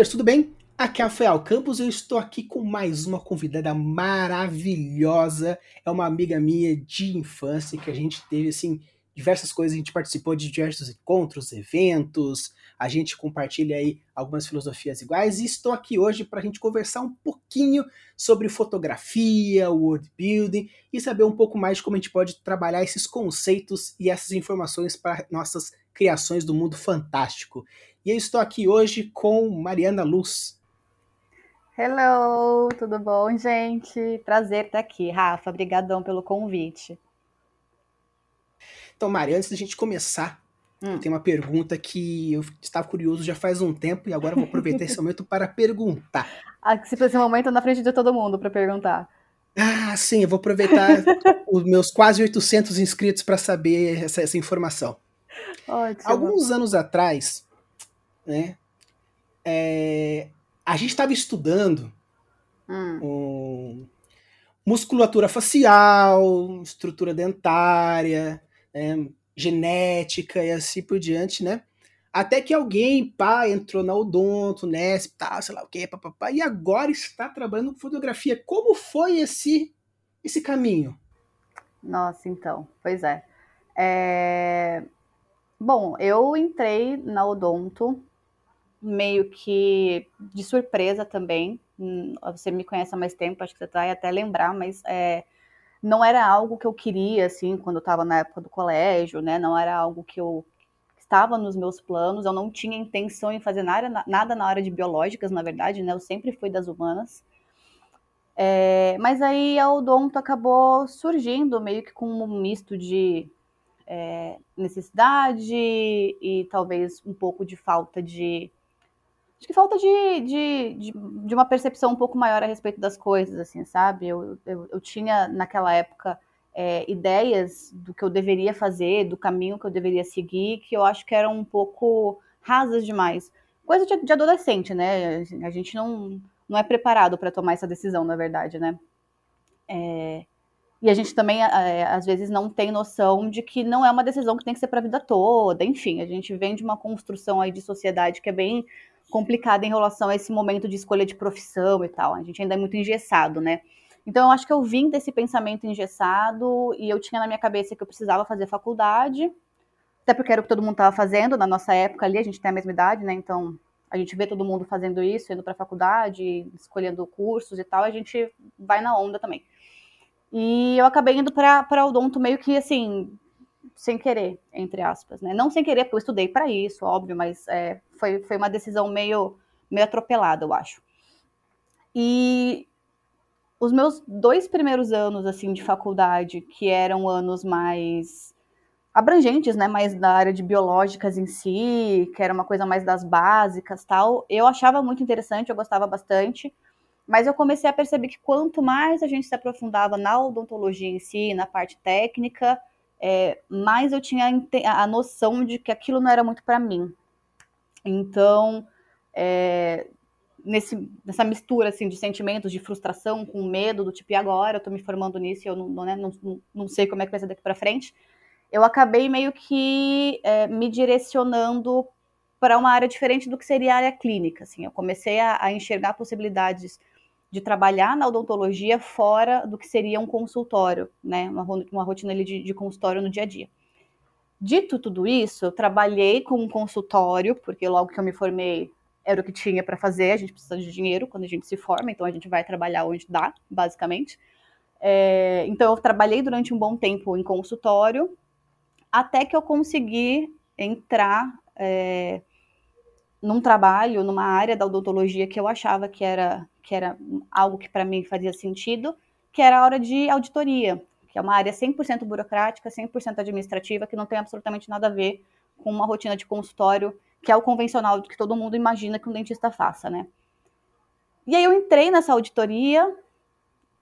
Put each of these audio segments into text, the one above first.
Libiders, tudo bem? Aqui é Rafael Campos e eu estou aqui com mais uma convidada maravilhosa. É uma amiga minha de infância que a gente teve, assim, diversas coisas. A gente participou de diversos encontros, eventos, a gente compartilha aí algumas filosofias iguais e estou aqui hoje para a gente conversar um pouquinho sobre fotografia, world building e saber um pouco mais de como a gente pode trabalhar esses conceitos e essas informações para nossas criações do mundo fantástico. E eu estou aqui hoje com Mariana Luz. Hello, tudo bom, gente? Prazer estar aqui, Rafa. Obrigadão pelo convite. Então, Mari, antes da gente começar, hum. tem uma pergunta que eu estava curioso já faz um tempo e agora vou aproveitar esse momento para perguntar. Ah, se esse momento na frente de todo mundo para perguntar. Ah, sim, eu vou aproveitar os meus quase 800 inscritos para saber essa, essa informação. Ótimo. Alguns anos atrás, né, é, a gente estava estudando hum. um, musculatura facial, estrutura dentária, né, genética e assim por diante, né? Até que alguém, pá, entrou na Odonto, Nesp, tal, sei lá o que, papapá, e agora está trabalhando com fotografia. Como foi esse esse caminho? Nossa, então, pois é. é... Bom, eu entrei na Odonto meio que de surpresa também. Hum, você me conhece há mais tempo, acho que você vai até lembrar, mas é, não era algo que eu queria, assim, quando eu estava na época do colégio, né? Não era algo que eu estava nos meus planos, eu não tinha intenção em fazer nada, nada na área de biológicas, na verdade, né? Eu sempre fui das humanas. É, mas aí a odonto acabou surgindo meio que com um misto de é, necessidade e talvez um pouco de falta de. Acho que falta de, de, de, de, uma percepção um pouco maior a respeito das coisas, assim, sabe? Eu, eu, eu tinha naquela época é, ideias do que eu deveria fazer, do caminho que eu deveria seguir, que eu acho que eram um pouco rasas demais. Coisa de, de adolescente, né? A gente não, não é preparado para tomar essa decisão, na verdade, né? É, e a gente também, é, às vezes, não tem noção de que não é uma decisão que tem que ser para a vida toda. Enfim, a gente vem de uma construção aí de sociedade que é bem complicada em relação a esse momento de escolha de profissão e tal. A gente ainda é muito engessado, né? Então, eu acho que eu vim desse pensamento engessado e eu tinha na minha cabeça que eu precisava fazer faculdade, até porque era o que todo mundo estava fazendo na nossa época ali, a gente tem a mesma idade, né? Então, a gente vê todo mundo fazendo isso, indo para a faculdade, escolhendo cursos e tal, a gente vai na onda também. E eu acabei indo para odonto meio que assim, sem querer, entre aspas, né? Não sem querer, porque eu estudei para isso, óbvio, mas é, foi, foi uma decisão meio, meio atropelada, eu acho. E os meus dois primeiros anos, assim, de faculdade, que eram anos mais abrangentes, né, mais da área de biológicas em si, que era uma coisa mais das básicas, tal, eu achava muito interessante, eu gostava bastante, mas eu comecei a perceber que quanto mais a gente se aprofundava na odontologia em si, na parte técnica, é, mais eu tinha a noção de que aquilo não era muito para mim. Então, é, nesse, nessa mistura assim, de sentimentos, de frustração com medo, do tipo, e agora? Eu estou me formando nisso e eu não, não, né, não, não, sei como é que vai ser daqui para frente. Eu acabei meio que é, me direcionando para uma área diferente do que seria a área clínica. Assim. Eu comecei a, a enxergar possibilidades de trabalhar na odontologia fora do que seria um consultório, né? Uma, uma rotina ali de, de consultório no dia a dia. Dito tudo isso, eu trabalhei com um consultório, porque logo que eu me formei era o que tinha para fazer, a gente precisa de dinheiro quando a gente se forma, então a gente vai trabalhar onde dá, basicamente. É, então eu trabalhei durante um bom tempo em consultório, até que eu consegui entrar é, num trabalho, numa área da odontologia que eu achava que era, que era algo que para mim fazia sentido, que era a hora de auditoria, que é uma área 100% burocrática, 100% administrativa, que não tem absolutamente nada a ver com uma rotina de consultório, que é o convencional que todo mundo imagina que um dentista faça, né? E aí eu entrei nessa auditoria,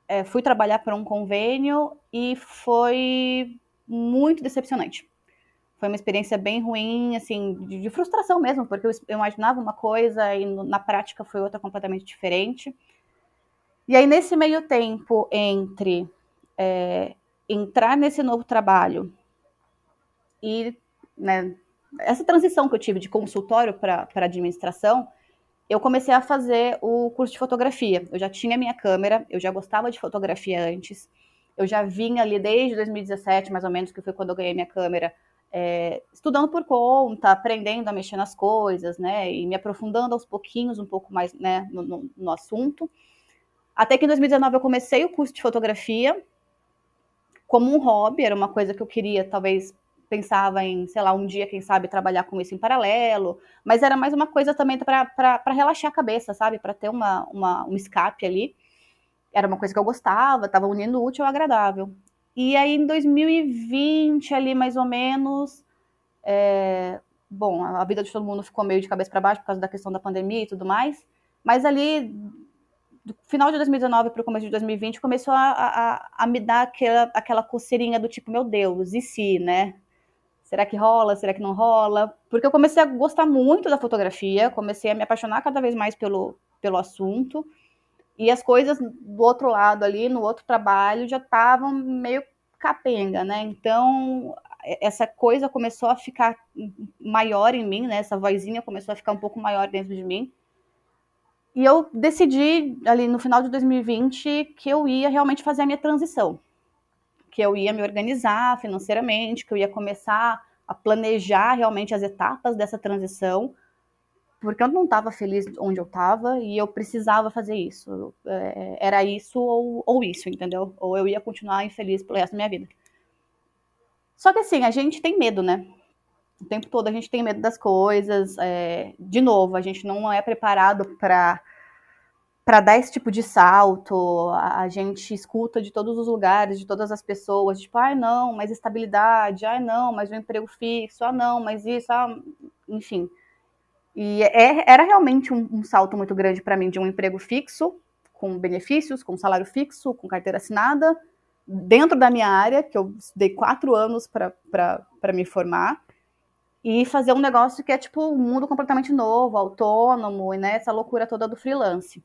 é, fui trabalhar para um convênio e foi muito decepcionante foi uma experiência bem ruim, assim, de, de frustração mesmo, porque eu, eu, imaginava uma coisa e no, na prática foi outra completamente diferente. E aí, nesse meio tempo entre é, entrar nesse novo trabalho e né, essa transição que eu tive de consultório para administração, eu comecei a fazer o curso de fotografia. Eu já tinha minha câmera, eu já gostava de fotografia antes. Eu já vinha ali desde 2017, mais ou menos, que foi quando eu ganhei minha câmera, é, estudando por conta, aprendendo a mexer nas coisas, né? E me aprofundando aos pouquinhos, um pouco mais né, no, no, no assunto. Até que em 2019 eu comecei o curso de fotografia como um hobby, era uma coisa que eu queria, talvez pensava em, sei lá, um dia, quem sabe, trabalhar com isso em paralelo, mas era mais uma coisa também para relaxar a cabeça, sabe? Para ter uma, uma, um escape ali. Era uma coisa que eu gostava, estava unindo útil ao agradável. E aí, em 2020, ali mais ou menos, é... bom, a vida de todo mundo ficou meio de cabeça para baixo por causa da questão da pandemia e tudo mais, mas ali, do final de 2019 para o começo de 2020, começou a, a, a me dar aquela, aquela coceirinha do tipo, meu Deus, e se, né? Será que rola? Será que não rola? Porque eu comecei a gostar muito da fotografia, comecei a me apaixonar cada vez mais pelo, pelo assunto. E as coisas do outro lado ali, no outro trabalho, já estavam meio capenga, né? Então, essa coisa começou a ficar maior em mim, né? Essa vozinha começou a ficar um pouco maior dentro de mim. E eu decidi, ali no final de 2020, que eu ia realmente fazer a minha transição que eu ia me organizar financeiramente, que eu ia começar a planejar realmente as etapas dessa transição, porque eu não estava feliz onde eu estava e eu precisava fazer isso. É, era isso ou, ou isso, entendeu? Ou eu ia continuar infeliz pelo resto da minha vida. Só que assim, a gente tem medo, né? O tempo todo a gente tem medo das coisas. É... De novo, a gente não é preparado para para dar esse tipo de salto, a, gente escuta de todos os lugares, de todas as pessoas, tipo, ai ah, não, mas estabilidade, ai ah, não, mas um emprego fixo, ah não, mas isso, ah, enfim. E é, era realmente um, um salto muito grande para mim de um emprego fixo, com benefícios, com salário fixo, com carteira assinada, dentro da minha área, que eu dei quatro anos para me formar, e fazer um negócio que é tipo um mundo completamente novo, autônomo, e né, essa loucura toda do freelance.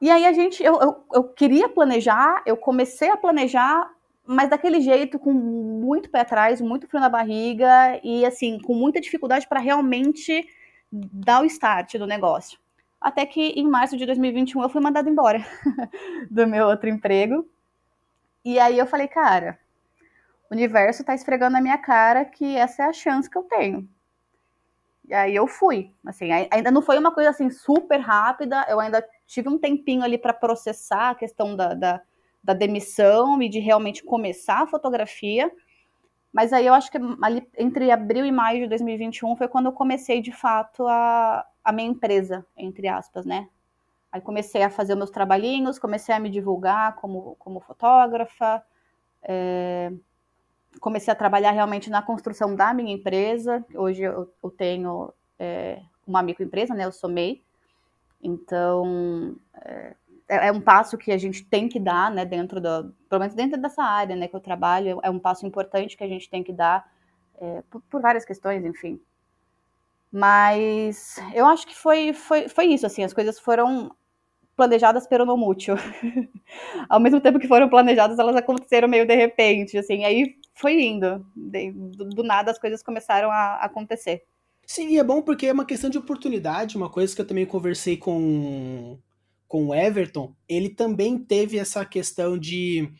E aí a gente, eu, eu, eu, queria planejar, eu comecei a planejar, mas daquele jeito, com muito pé atrás, muito frio na barriga e assim, com muita dificuldade para realmente dar o start do negócio. Até que em março de 2021 eu fui mandada embora do meu outro emprego. E aí eu falei, cara, o universo tá esfregando na minha cara que essa é a chance que eu tenho. E aí eu fui. Assim, ainda não foi uma coisa assim super rápida, eu ainda tive um tempinho ali para processar a questão da, da, da, demissão e de realmente começar a fotografia. Mas aí eu acho que ali entre abril e maio de 2021 foi quando eu comecei de fato a, a minha empresa, entre aspas, né? Aí comecei a fazer meus trabalhinhos, comecei a me divulgar como, como fotógrafa, é, comecei a trabalhar realmente na construção da minha empresa. Hoje eu, eu tenho é, uma microempresa, né? Eu sou MEI. Então, é, é, um passo que a gente tem que dar, né? Dentro da, pelo menos dentro dessa área, né? Que eu trabalho, é um passo importante que a gente tem que dar é, por, por, várias questões, enfim. Mas eu acho que foi, foi, foi isso, assim, as coisas foram planejadas pelo não mútil. Ao mesmo tempo que foram planejadas, elas aconteceram meio de repente, assim, aí foi indo. Do, do nada as coisas começaram a acontecer. Sim, e é bom porque é uma questão de oportunidade, uma coisa que eu também conversei com, com o Everton, ele também teve essa questão de,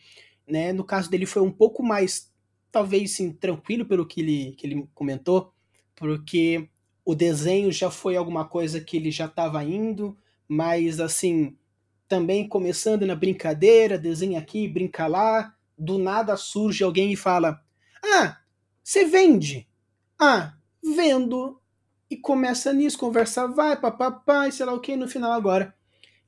né, no caso dele foi um pouco mais, talvez sim, tranquilo pelo que ele, que ele comentou, porque o desenho já foi alguma coisa que ele já estava indo, mas assim, também começando na brincadeira, desenha aqui, brinca lá, do nada surge alguém e fala: Ah, você vende? Ah, vendo. E começa nisso, conversa vai, papapá, sei lá o que, no final agora.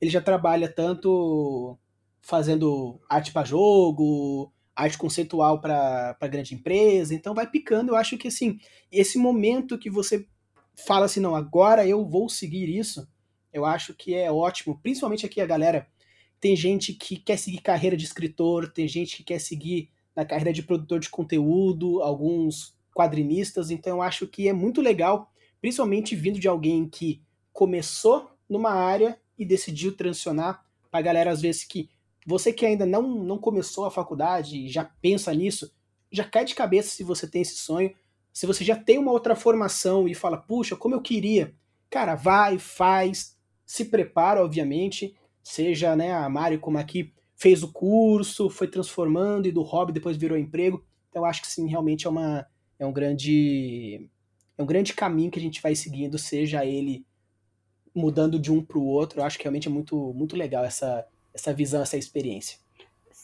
Ele já trabalha tanto fazendo arte para jogo, arte conceitual para grande empresa, então vai picando. Eu acho que assim, esse momento que você fala assim, não, agora eu vou seguir isso, eu acho que é ótimo, principalmente aqui a galera. Tem gente que quer seguir carreira de escritor, tem gente que quer seguir na carreira de produtor de conteúdo, alguns quadrinistas, então eu acho que é muito legal, principalmente vindo de alguém que começou numa área e decidiu transicionar para galera às vezes que você que ainda não, não começou a faculdade e já pensa nisso, já cai de cabeça se você tem esse sonho. Se você já tem uma outra formação e fala, puxa, como eu queria cara, vai, faz, se prepara, obviamente, seja, né, a Mari como aqui fez o curso, foi transformando e do hobby depois virou emprego. Então acho que sim, realmente é uma é um grande é um grande caminho que a gente vai seguindo, seja ele mudando de um para o outro. Eu acho que realmente é muito muito legal essa essa visão, essa experiência.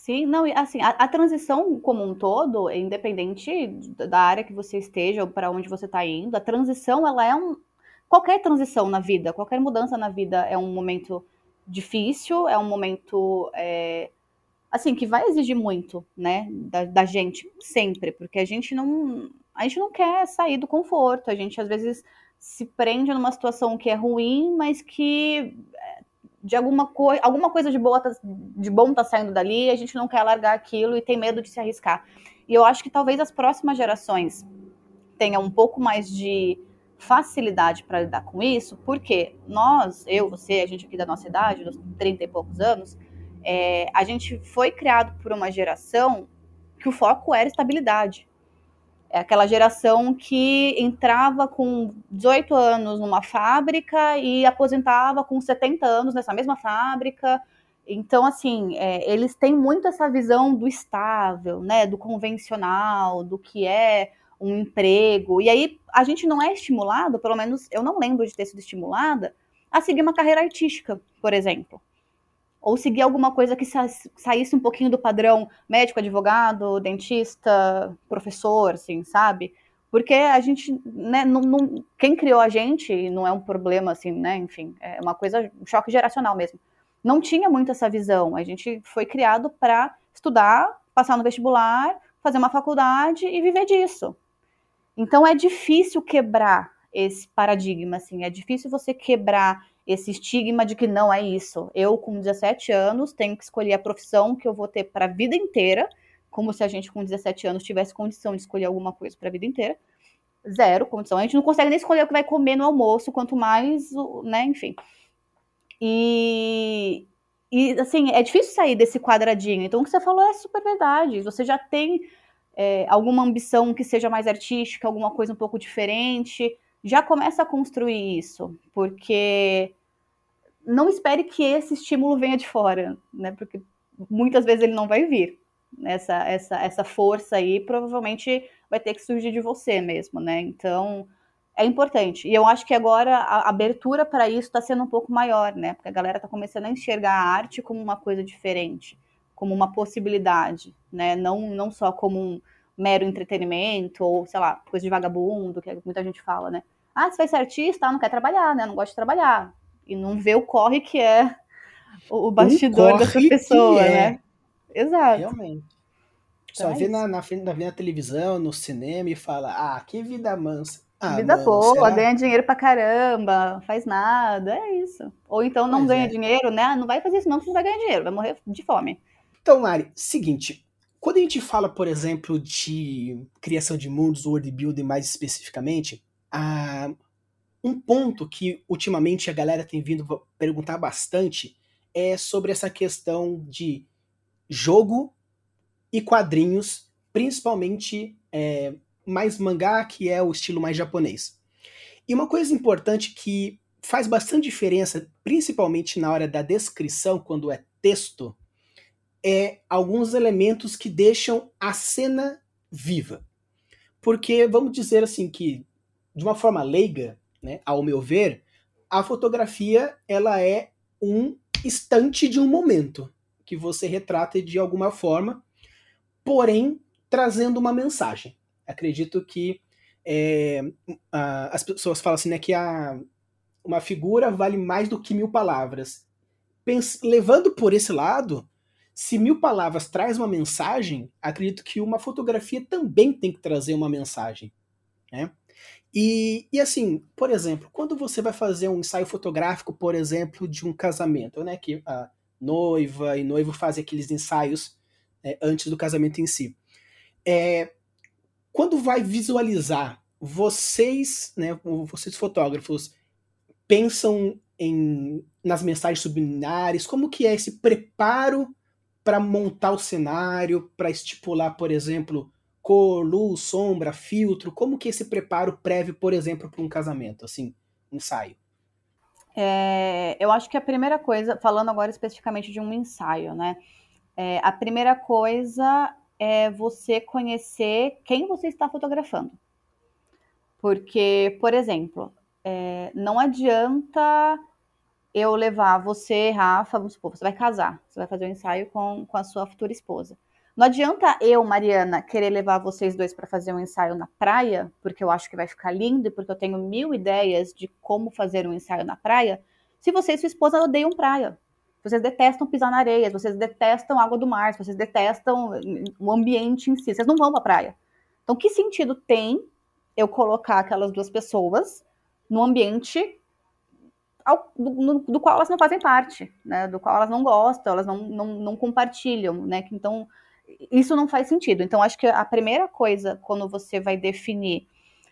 Sim, não, assim, a, a, transição como um todo, independente da área que você esteja ou para onde você está indo, a transição, ela é um. Qualquer transição na vida, qualquer mudança na vida é um momento difícil, é um momento. É, assim, que vai exigir muito, né, da, da gente, sempre, porque a gente não. A gente não quer sair do conforto, a gente às vezes se prende numa situação que é ruim, mas que de alguma coisa, alguma coisa de boa tá, de bom tá saindo dali, a gente não quer largar aquilo e tem medo de se arriscar. E eu acho que talvez as próximas gerações tenham um pouco mais de facilidade para lidar com isso, porque nós, eu, você, a gente aqui da nossa idade, dos 30 e poucos anos, é, a gente foi criado por uma geração que o foco era estabilidade. É aquela geração que entrava com 18 anos numa fábrica e aposentava com 70 anos nessa mesma fábrica. Então, assim, é, eles têm muito essa visão do estável, né, do convencional, do que é um emprego. E aí a gente não é estimulado, pelo menos eu não lembro de ter sido estimulada, a seguir uma carreira artística, por exemplo ou seguir alguma coisa que saísse um pouquinho do padrão médico, advogado, dentista, professor, assim, sabe? Porque a gente, né, não, não, quem criou a gente, não é um problema, assim, né, enfim, é uma coisa, um choque geracional mesmo. Não tinha muito essa visão, a gente foi criado para estudar, passar no vestibular, fazer uma faculdade e viver disso. Então é difícil quebrar esse paradigma, assim, é difícil você quebrar esse estigma de que não é isso. Eu, com 17 anos, tenho que escolher a profissão que eu vou ter para a vida inteira, como se a gente com 17 anos tivesse condição de escolher alguma coisa para a vida inteira. Zero condição. A gente não consegue nem escolher o que vai comer no almoço, quanto mais, né, enfim. E, e assim, é difícil sair desse quadradinho. Então, o que você falou é super verdade. Você já tem é, alguma ambição que seja mais artística, alguma coisa um pouco diferente, já começa a construir isso, porque não espere que esse estímulo venha de fora, né? Porque muitas vezes ele não vai vir. Essa, essa, essa força aí provavelmente vai ter que surgir de você mesmo, né? Então é importante. E eu acho que agora a abertura para isso está sendo um pouco maior, né? Porque a galera está começando a enxergar a arte como uma coisa diferente, como uma possibilidade, né? Não, não só como um mero entretenimento ou, sei lá, coisa de vagabundo, que muita gente fala, né? Ah, você vai ser artista, não quer trabalhar, né? Não gosta de trabalhar e não vê o corre que é o, bastidor um dessa pessoa, é. né? Exato. Realmente. Só então é vê na, na, na, na televisão, no cinema e fala, ah, que vida mansa. Ah, vida mano, boa, será? ganha dinheiro pra caramba, faz nada, é isso. Ou então não ganha é. dinheiro, né? Ah, não vai fazer isso não, você não vai ganhar dinheiro, vai morrer de fome. Então, Mari, seguinte, quando a gente fala, por exemplo, de criação de mundos, world building mais especificamente, a, um ponto que ultimamente a galera tem vindo perguntar bastante é sobre essa questão de jogo e quadrinhos, principalmente é, mais mangá, que é o estilo mais japonês. E uma coisa importante que faz bastante diferença, principalmente na hora da descrição, quando é texto, é alguns elementos que deixam a cena viva. Porque vamos dizer assim que, de uma forma leiga, né, ao meu ver, a fotografia ela é um instante de um momento que você retrata de alguma forma, porém trazendo uma mensagem. Acredito que é, a, as pessoas falam assim, né, que a, uma figura vale mais do que mil palavras. Pens, levando por esse lado, se mil palavras traz uma mensagem, acredito que uma fotografia também tem que trazer uma mensagem. Né? E, e assim, por exemplo, quando você vai fazer um ensaio fotográfico, por exemplo, de um casamento, né? Que a noiva e noivo fazem aqueles ensaios é, antes do casamento em si. É, quando vai visualizar, vocês, né, vocês fotógrafos, pensam em, nas mensagens subliminares? Como que é esse preparo para montar o cenário, para estipular, por exemplo, cor, luz, sombra, filtro? Como que esse preparo prévio, por exemplo, para um casamento, assim, ensaio? É, eu acho que a primeira coisa, falando agora especificamente de um ensaio, né? É, a primeira coisa é você conhecer quem você está fotografando. Porque, por exemplo, é, não adianta eu levar você, Rafa, vamos supor, você vai casar, você vai fazer um ensaio com, com a sua futura esposa. Não adianta eu, Mariana, querer levar vocês dois para fazer um ensaio na praia, porque eu acho que vai ficar lindo e porque eu tenho mil ideias de como fazer um ensaio na praia, se você e sua esposa odeiam praia. Vocês detestam pisar na areia, vocês detestam água do mar, vocês detestam o ambiente em si, vocês não vão para praia. Então, que sentido tem eu colocar aquelas duas pessoas no ambiente ao, do, do, qual elas não fazem parte, né? Do qual elas não gostam, elas não, não, não compartilham, né? Então, isso não faz sentido. Então, acho que a primeira coisa, quando você vai definir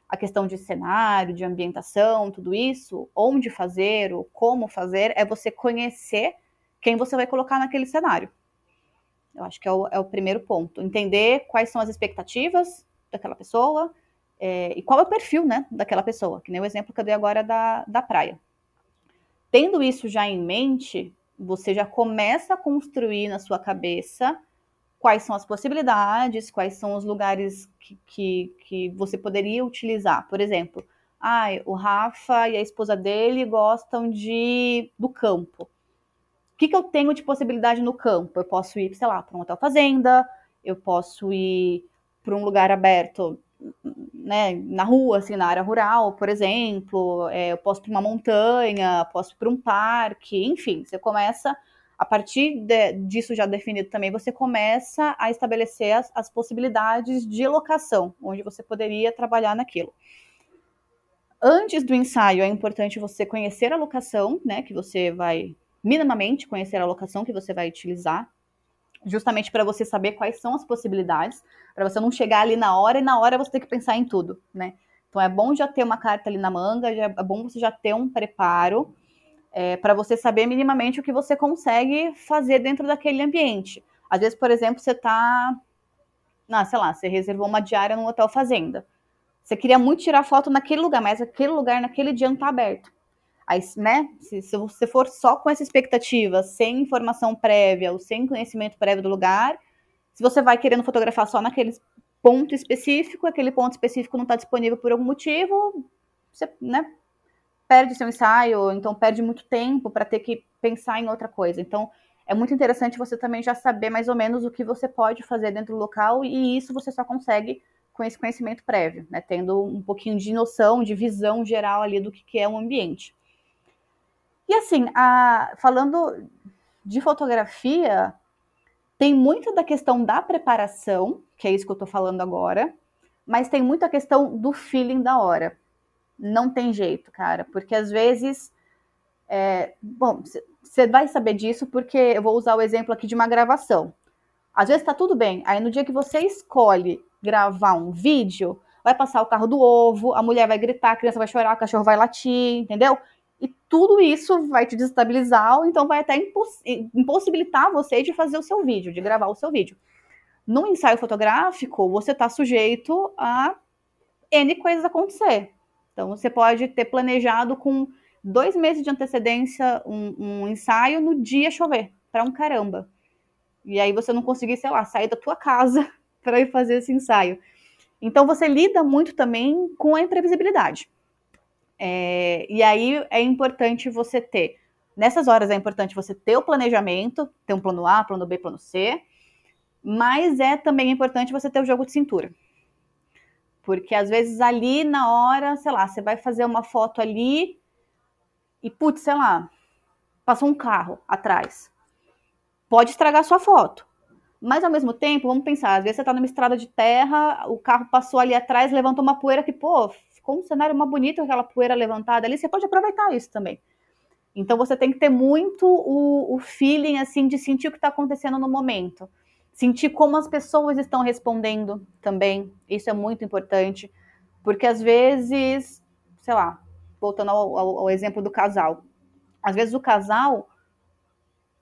a questão de cenário, de ambientação, tudo isso, onde fazer, ou como fazer, é você conhecer quem você vai colocar naquele cenário. Eu acho que é o, é o primeiro ponto. Entender quais são as expectativas daquela pessoa é, e qual é o perfil né, daquela pessoa, que nem o exemplo que eu dei agora da, da praia. Tendo isso já em mente, você já começa a construir na sua cabeça quais são as possibilidades, quais são os lugares que, que, que você poderia utilizar. Por exemplo, ah, o Rafa e a esposa dele gostam de do campo. O que, que eu tenho de possibilidade no campo? Eu posso ir, sei lá, para um hotel fazenda, eu posso ir para um lugar aberto, né, na rua, assim, na área rural, por exemplo, é, eu posso para uma montanha, posso para um parque, enfim, você começa a partir de, disso já definido também, você começa a estabelecer as, as, possibilidades de locação, onde você poderia trabalhar naquilo. Antes do ensaio, é importante você conhecer a locação, né, que você vai, minimamente conhecer a locação que você vai utilizar, justamente para você saber quais são as possibilidades, para você não chegar ali na hora e na hora você ter que pensar em tudo, né. Então é bom já ter uma carta ali na manga, é bom você já ter um preparo, é, para você saber minimamente o que você consegue fazer dentro daquele ambiente. Às vezes, por exemplo, você está, ah, sei lá, você reservou uma diária no hotel fazenda. Você queria muito tirar foto naquele lugar, mas aquele lugar naquele dia não está aberto. Aí, né, se, se, você for só com essa expectativa, sem informação prévia ou sem conhecimento prévio do lugar, se você vai querendo fotografar só naquele ponto específico, aquele ponto específico não está disponível por algum motivo, você, né, perde seu ensaio, então perde muito tempo para ter que pensar em outra coisa. Então, é muito interessante você também já saber mais ou menos o que você pode fazer dentro do local, e isso você só consegue com esse conhecimento prévio, né? Tendo um pouquinho de noção, de visão geral ali do que, é um ambiente. E assim, a, falando de fotografia, tem muito da questão da preparação, que é isso que eu estou falando agora, mas tem muita questão do feeling da hora não tem jeito, cara, porque às vezes. É, bom, você vai saber disso porque eu vou usar o exemplo aqui de uma gravação. Às vezes tá tudo bem, aí no dia que você escolhe gravar um vídeo, vai passar o carro do ovo, a mulher vai gritar, a criança vai chorar, o cachorro vai latir, entendeu? E tudo isso vai te desestabilizar, ou então vai até imposs impossibilitar você de fazer o seu vídeo, de gravar o seu vídeo. No ensaio fotográfico, você está sujeito a N coisas acontecer. Então, você pode ter planejado com dois meses de antecedência um, um ensaio no dia chover, para um caramba. E aí você não conseguir, sei lá, sair da tua casa para ir fazer esse ensaio. Então, você lida muito também com a imprevisibilidade. É, e aí é importante você ter, nessas horas é importante você ter o planejamento, ter um plano A, plano B, plano C, mas é também importante você ter o jogo de cintura. Porque às vezes ali na hora, sei lá, você vai fazer uma foto ali e, putz, sei lá, passou um carro atrás. Pode estragar sua foto. Mas ao mesmo tempo, vamos pensar, às vezes você está numa estrada de terra, o carro passou ali atrás, levantou uma poeira que, pô, ficou um cenário mais bonito aquela poeira levantada ali, você pode aproveitar isso também. Então você tem que ter muito o, o feeling assim de sentir o que está acontecendo no momento sentir como as pessoas estão respondendo também. Isso é muito importante, porque às vezes, sei lá, voltando ao, ao, ao exemplo do casal, às vezes o casal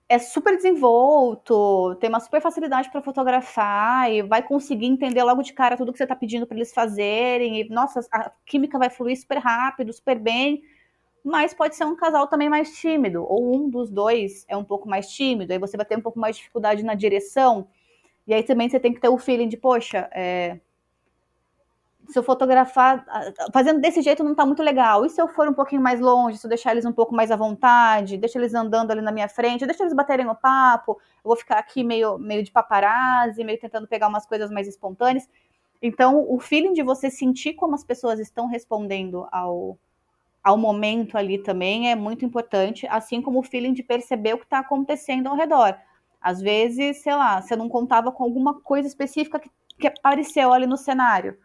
é super desenvolto, tem uma super facilidade para fotografar e vai conseguir entender logo de cara tudo que você está pedindo para eles fazerem. E, nossa, a química vai fluir super rápido, super bem. mas pode ser um casal também mais tímido, ou um dos dois é um pouco mais tímido, aí você vai ter um pouco mais de dificuldade na direção, e aí também você tem que ter o feeling de, poxa, é, se eu fotografar, fazendo desse jeito não tá muito legal. E se eu for um pouquinho mais longe, se eu deixar eles um pouco mais à vontade, deixa eles andando ali na minha frente, deixa eles baterem o papo, eu vou ficar aqui meio, meio de paparazzi, meio tentando pegar umas coisas mais espontâneas. Então, o feeling de você sentir como as pessoas estão respondendo ao, ao momento ali também é muito importante, assim como o feeling de perceber o que está acontecendo ao redor. Às vezes, sei lá, você não contava com alguma coisa específica que, que apareceu ali no cenário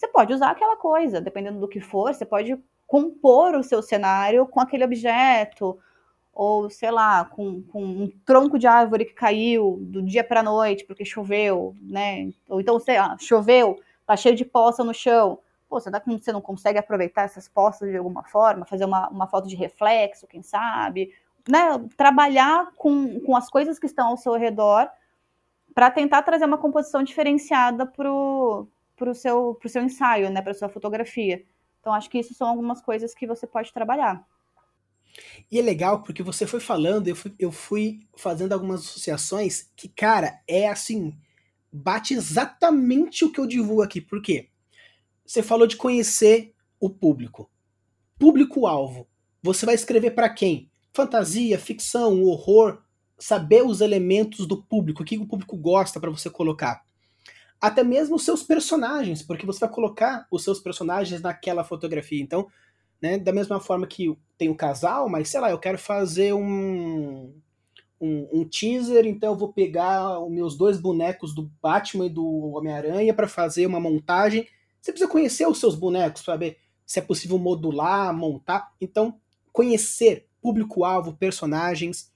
você pode usar aquela coisa, dependendo do que for, você pode compor o seu cenário com aquele objeto, ou sei lá, com, com um tronco de árvore que caiu do dia para a noite porque choveu, né? Ou então, sei lá, choveu, tá cheio de poça no chão. Pô, será que você não consegue aproveitar essas poças de alguma forma, fazer uma, uma foto de reflexo, quem sabe? Né? Trabalhar com, com as coisas que estão ao seu redor para tentar trazer uma composição diferenciada para o seu, pro seu ensaio, né, para sua fotografia. Então, acho que isso são algumas coisas que você pode trabalhar. E é legal porque você foi falando, eu fui, eu fui fazendo algumas associações que, cara, é assim, bate exatamente o que eu divulgo aqui. Por quê? Você falou de conhecer o público. Público-alvo. Você vai escrever para quem? Fantasia, ficção, horror. Saber os elementos do público, o que o público gosta para você colocar até mesmo os seus personagens, porque você vai colocar os seus personagens naquela fotografia. Então, né, da mesma forma que tem o casal, mas sei lá, eu quero fazer um, um, um, teaser, então eu vou pegar os meus dois bonecos do Batman e do Homem-Aranha para fazer uma montagem. Você precisa conhecer os seus bonecos saber se é possível modular, montar. Então, conhecer público-alvo, personagens,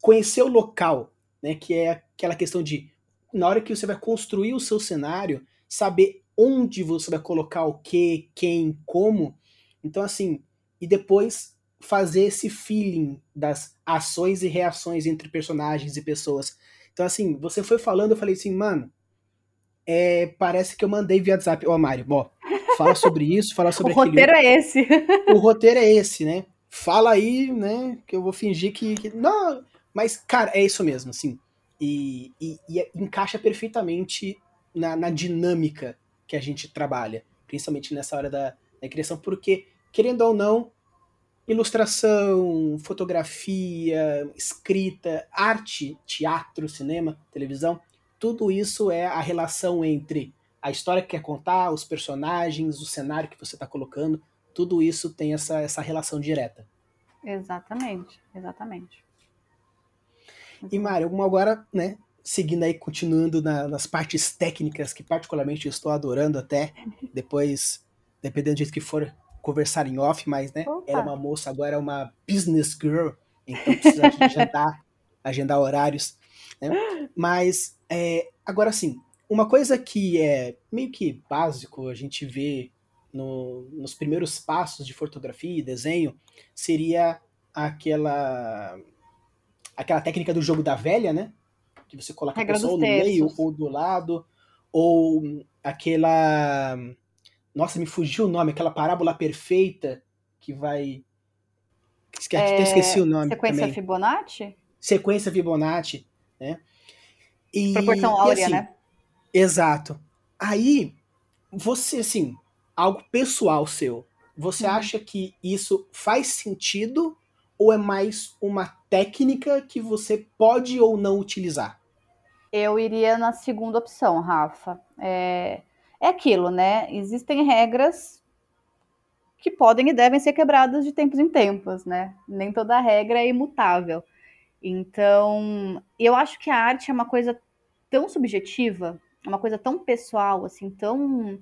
conhecer o local, né, que é aquela questão de na hora que você vai construir o seu cenário, saber onde você vai colocar o que, quem, como. Então, assim, e depois fazer esse feeling das ações e reações entre personagens e pessoas. Então, assim, você foi falando, eu falei assim, mano, é, parece que eu mandei via WhatsApp. Ó, oh, Mário, ó, fala sobre isso, fala sobre o aquilo. O roteiro é esse. o roteiro é esse, né? Fala aí, né, que eu vou fingir que... que... Não, mas, cara, é isso mesmo, assim. E, e, e é, encaixa perfeitamente na, na, dinâmica que a gente trabalha, principalmente nessa hora da, da criação, porque, querendo ou não, ilustração, fotografia, escrita, arte, teatro, cinema, televisão, tudo isso é a relação entre a história que quer contar, os personagens, o cenário que você está colocando, tudo isso tem essa, essa relação direta. Exatamente, exatamente. E Mário, agora, né, seguindo aí, continuando na, nas partes técnicas, que particularmente eu estou adorando até, depois, dependendo do jeito que for, conversar em off, mas, né, Opa. ela é uma moça, agora é uma business girl, então precisa agendar, agendar horários, né? Mas, é, agora sim, uma coisa que é meio que básico a gente vê no, nos primeiros passos de fotografia e desenho seria aquela aquela técnica do jogo da velha, né? Que você coloca Regra a pessoa no meio ou do lado, ou aquela. Nossa, me fugiu o nome, aquela parábola perfeita que vai. Esqueci, é... esqueci o nome. Sequência também. Fibonacci? Sequência Fibonacci, né? E, Proporção áurea, assim, né? Exato. Aí, você, assim, algo pessoal seu, você uhum. acha que isso faz sentido ou é mais uma técnica que você pode ou não utilizar? Eu iria na segunda opção, Rafa. É, é aquilo, né? Existem regras que podem e devem ser quebradas de tempos em tempos, né? Nem toda regra é imutável. Então, eu acho que a arte é uma coisa tão subjetiva, uma coisa tão pessoal, assim, tão.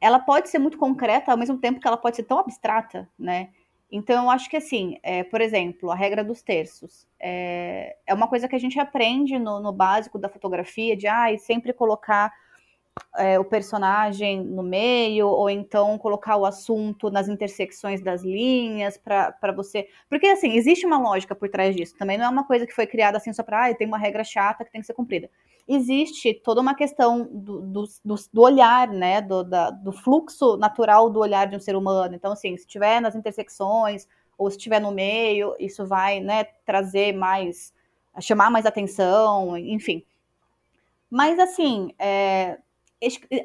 Ela pode ser muito concreta, ao mesmo tempo que ela pode ser tão abstrata, né? Então, eu acho que assim, é, por exemplo, a regra dos terços é, é uma coisa que a gente aprende no, no básico da fotografia, de ah, sempre colocar é, o personagem no meio, ou então colocar o assunto nas intersecções das linhas para você. Porque, assim, existe uma lógica por trás disso. Também não é uma coisa que foi criada assim só para, ah, tem uma regra chata que tem que ser cumprida. Existe toda uma questão do, do, do, do olhar, né? Do, da, do fluxo natural do olhar de um ser humano. Então, assim, se estiver nas intersecções ou se estiver no meio, isso vai né, trazer mais, chamar mais atenção, enfim. Mas, assim, é,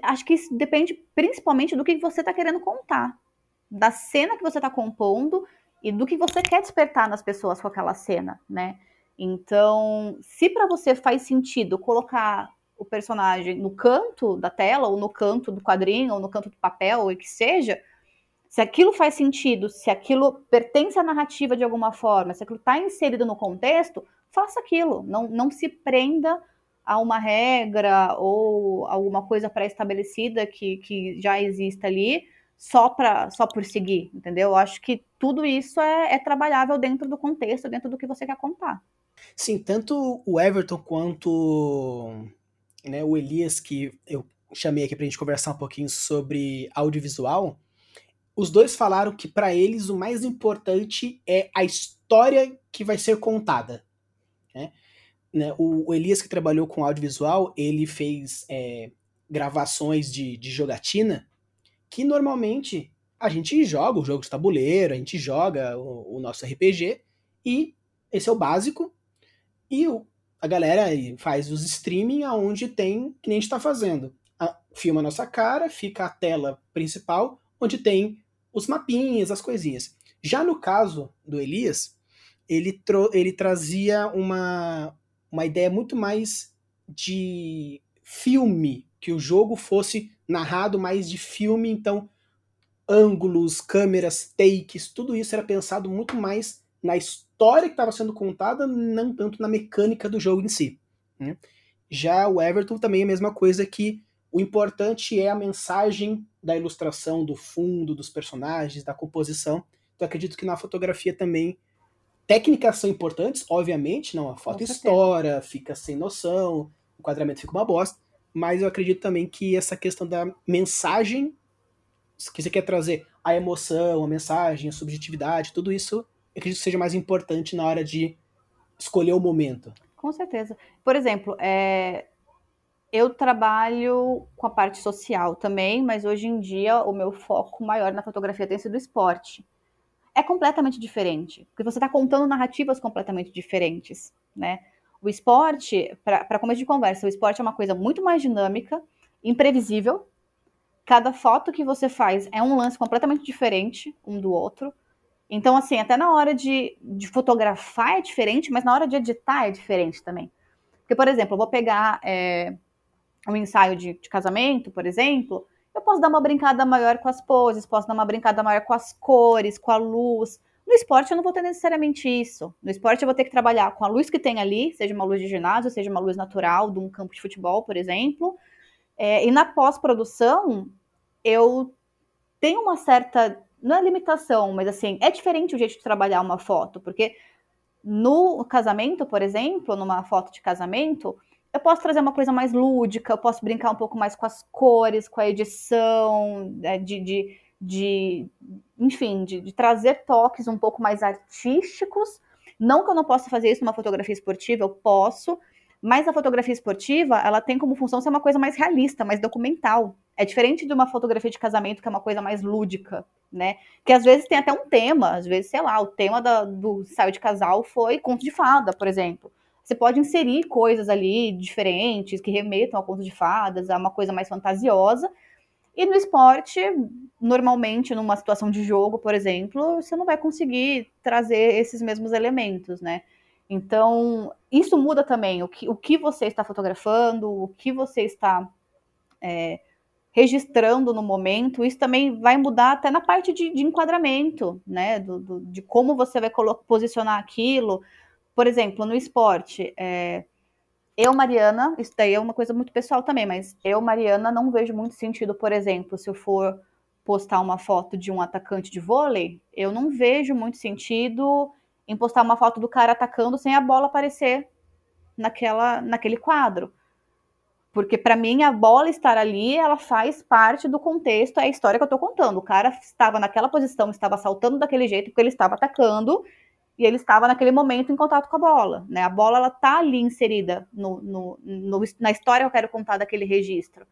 acho que isso depende principalmente do que você está querendo contar, da cena que você está compondo e do que você quer despertar nas pessoas com aquela cena, né? Então, se para você faz sentido colocar o personagem no canto da tela, ou no canto do quadrinho, ou no canto do papel, ou o que seja, se aquilo faz sentido, se aquilo pertence à narrativa de alguma forma, se aquilo está inserido no contexto, faça aquilo. Não, não se prenda a uma regra ou alguma coisa pré-estabelecida que, que já exista ali só, pra, só por seguir, entendeu? Eu acho que tudo isso é, é trabalhável dentro do contexto, dentro do que você quer contar. Sim, tanto o Everton quanto né, o Elias, que eu chamei aqui para a gente conversar um pouquinho sobre audiovisual, os dois falaram que para eles o mais importante é a história que vai ser contada. Né? Né, o, o, Elias que trabalhou com audiovisual, ele fez é, gravações de, de jogatina que normalmente a gente joga o jogo de tabuleiro, a gente joga o, o nosso RPG e esse é o básico e o, a galera faz os streaming aonde tem que nem a gente está fazendo. A, filma a nossa cara, fica a tela principal onde tem os mapinhas, as coisinhas. Já no caso do Elias, ele, ele trazia uma, uma ideia muito mais de filme, que o jogo fosse narrado mais de filme, então ângulos, câmeras, takes, tudo isso era pensado muito mais na história que estava sendo contada, não tanto na mecânica do jogo em si. Né? Já o Everton também é a mesma coisa que o importante é a mensagem da ilustração, do fundo, dos personagens, da composição. Então acredito que na fotografia também Técnicas são importantes, obviamente, não, a foto estoura, fica sem noção, o enquadramento fica uma bosta, mas eu acredito também que essa questão da mensagem, que você quer trazer a emoção, a mensagem, a subjetividade, tudo isso, eu acredito que seja mais importante na hora de escolher o momento. Com certeza. Por exemplo, é, eu trabalho com a parte social também, mas hoje em dia o meu foco maior na fotografia tem sido esporte é completamente diferente, porque você está contando narrativas completamente diferentes, né? O esporte, para começo de conversa, o esporte é uma coisa muito mais dinâmica, imprevisível. Cada foto que você faz é um lance completamente diferente um do outro. Então, assim, até na hora de, de fotografar é diferente, mas na hora de editar é diferente também. Porque, por exemplo, eu vou pegar é, um ensaio de, de casamento, por exemplo, eu posso dar uma brincada maior com as poses, posso dar uma brincada maior com as cores, com a luz. No esporte eu não vou ter necessariamente isso. No esporte eu vou ter que trabalhar com a luz que tem ali, seja uma luz de ginásio, seja uma luz natural de um campo de futebol, por exemplo. É, e na pós-produção eu tenho uma certa, não é limitação, mas assim, é diferente o jeito de trabalhar uma foto, porque no casamento, por exemplo, numa foto de casamento, eu posso trazer uma coisa mais lúdica, eu posso brincar um pouco mais com as cores, com a edição, né, de, de, de enfim, de, de, trazer toques um pouco mais artísticos. Não que eu não possa fazer isso numa fotografia esportiva, eu posso, mas a fotografia esportiva, ela tem como função ser uma coisa mais realista, mais documental. É diferente de uma fotografia de casamento, que é uma coisa mais lúdica, né? Que às vezes tem até um tema, às vezes, sei lá, o tema da, do saio de casal foi conto de fada, por exemplo. Você pode inserir coisas ali diferentes que remetam ao conto de fadas, a uma coisa mais fantasiosa. E no esporte, normalmente, numa situação de jogo, por exemplo, você não vai conseguir trazer esses mesmos elementos, né? Então, isso muda também o que, o que você está fotografando, o que você está é, registrando no momento. Isso também vai mudar até na parte de, de enquadramento, né? Do, do, de como você vai posicionar aquilo por exemplo, no esporte, é, eu, Mariana, isso daí é uma coisa muito pessoal também, mas eu, Mariana, não vejo muito sentido, por exemplo, se eu for postar uma foto de um atacante de vôlei, eu não vejo muito sentido em postar uma foto do cara atacando sem a bola aparecer naquela, naquele quadro. Porque para mim a bola estar ali, ela faz parte do contexto, é a história que eu estou contando. O cara estava naquela posição, estava saltando daquele jeito porque ele estava atacando e ele estava naquele momento em contato com a bola, né? A bola ela tá ali inserida no, no, no, na história que eu quero contar daquele registro.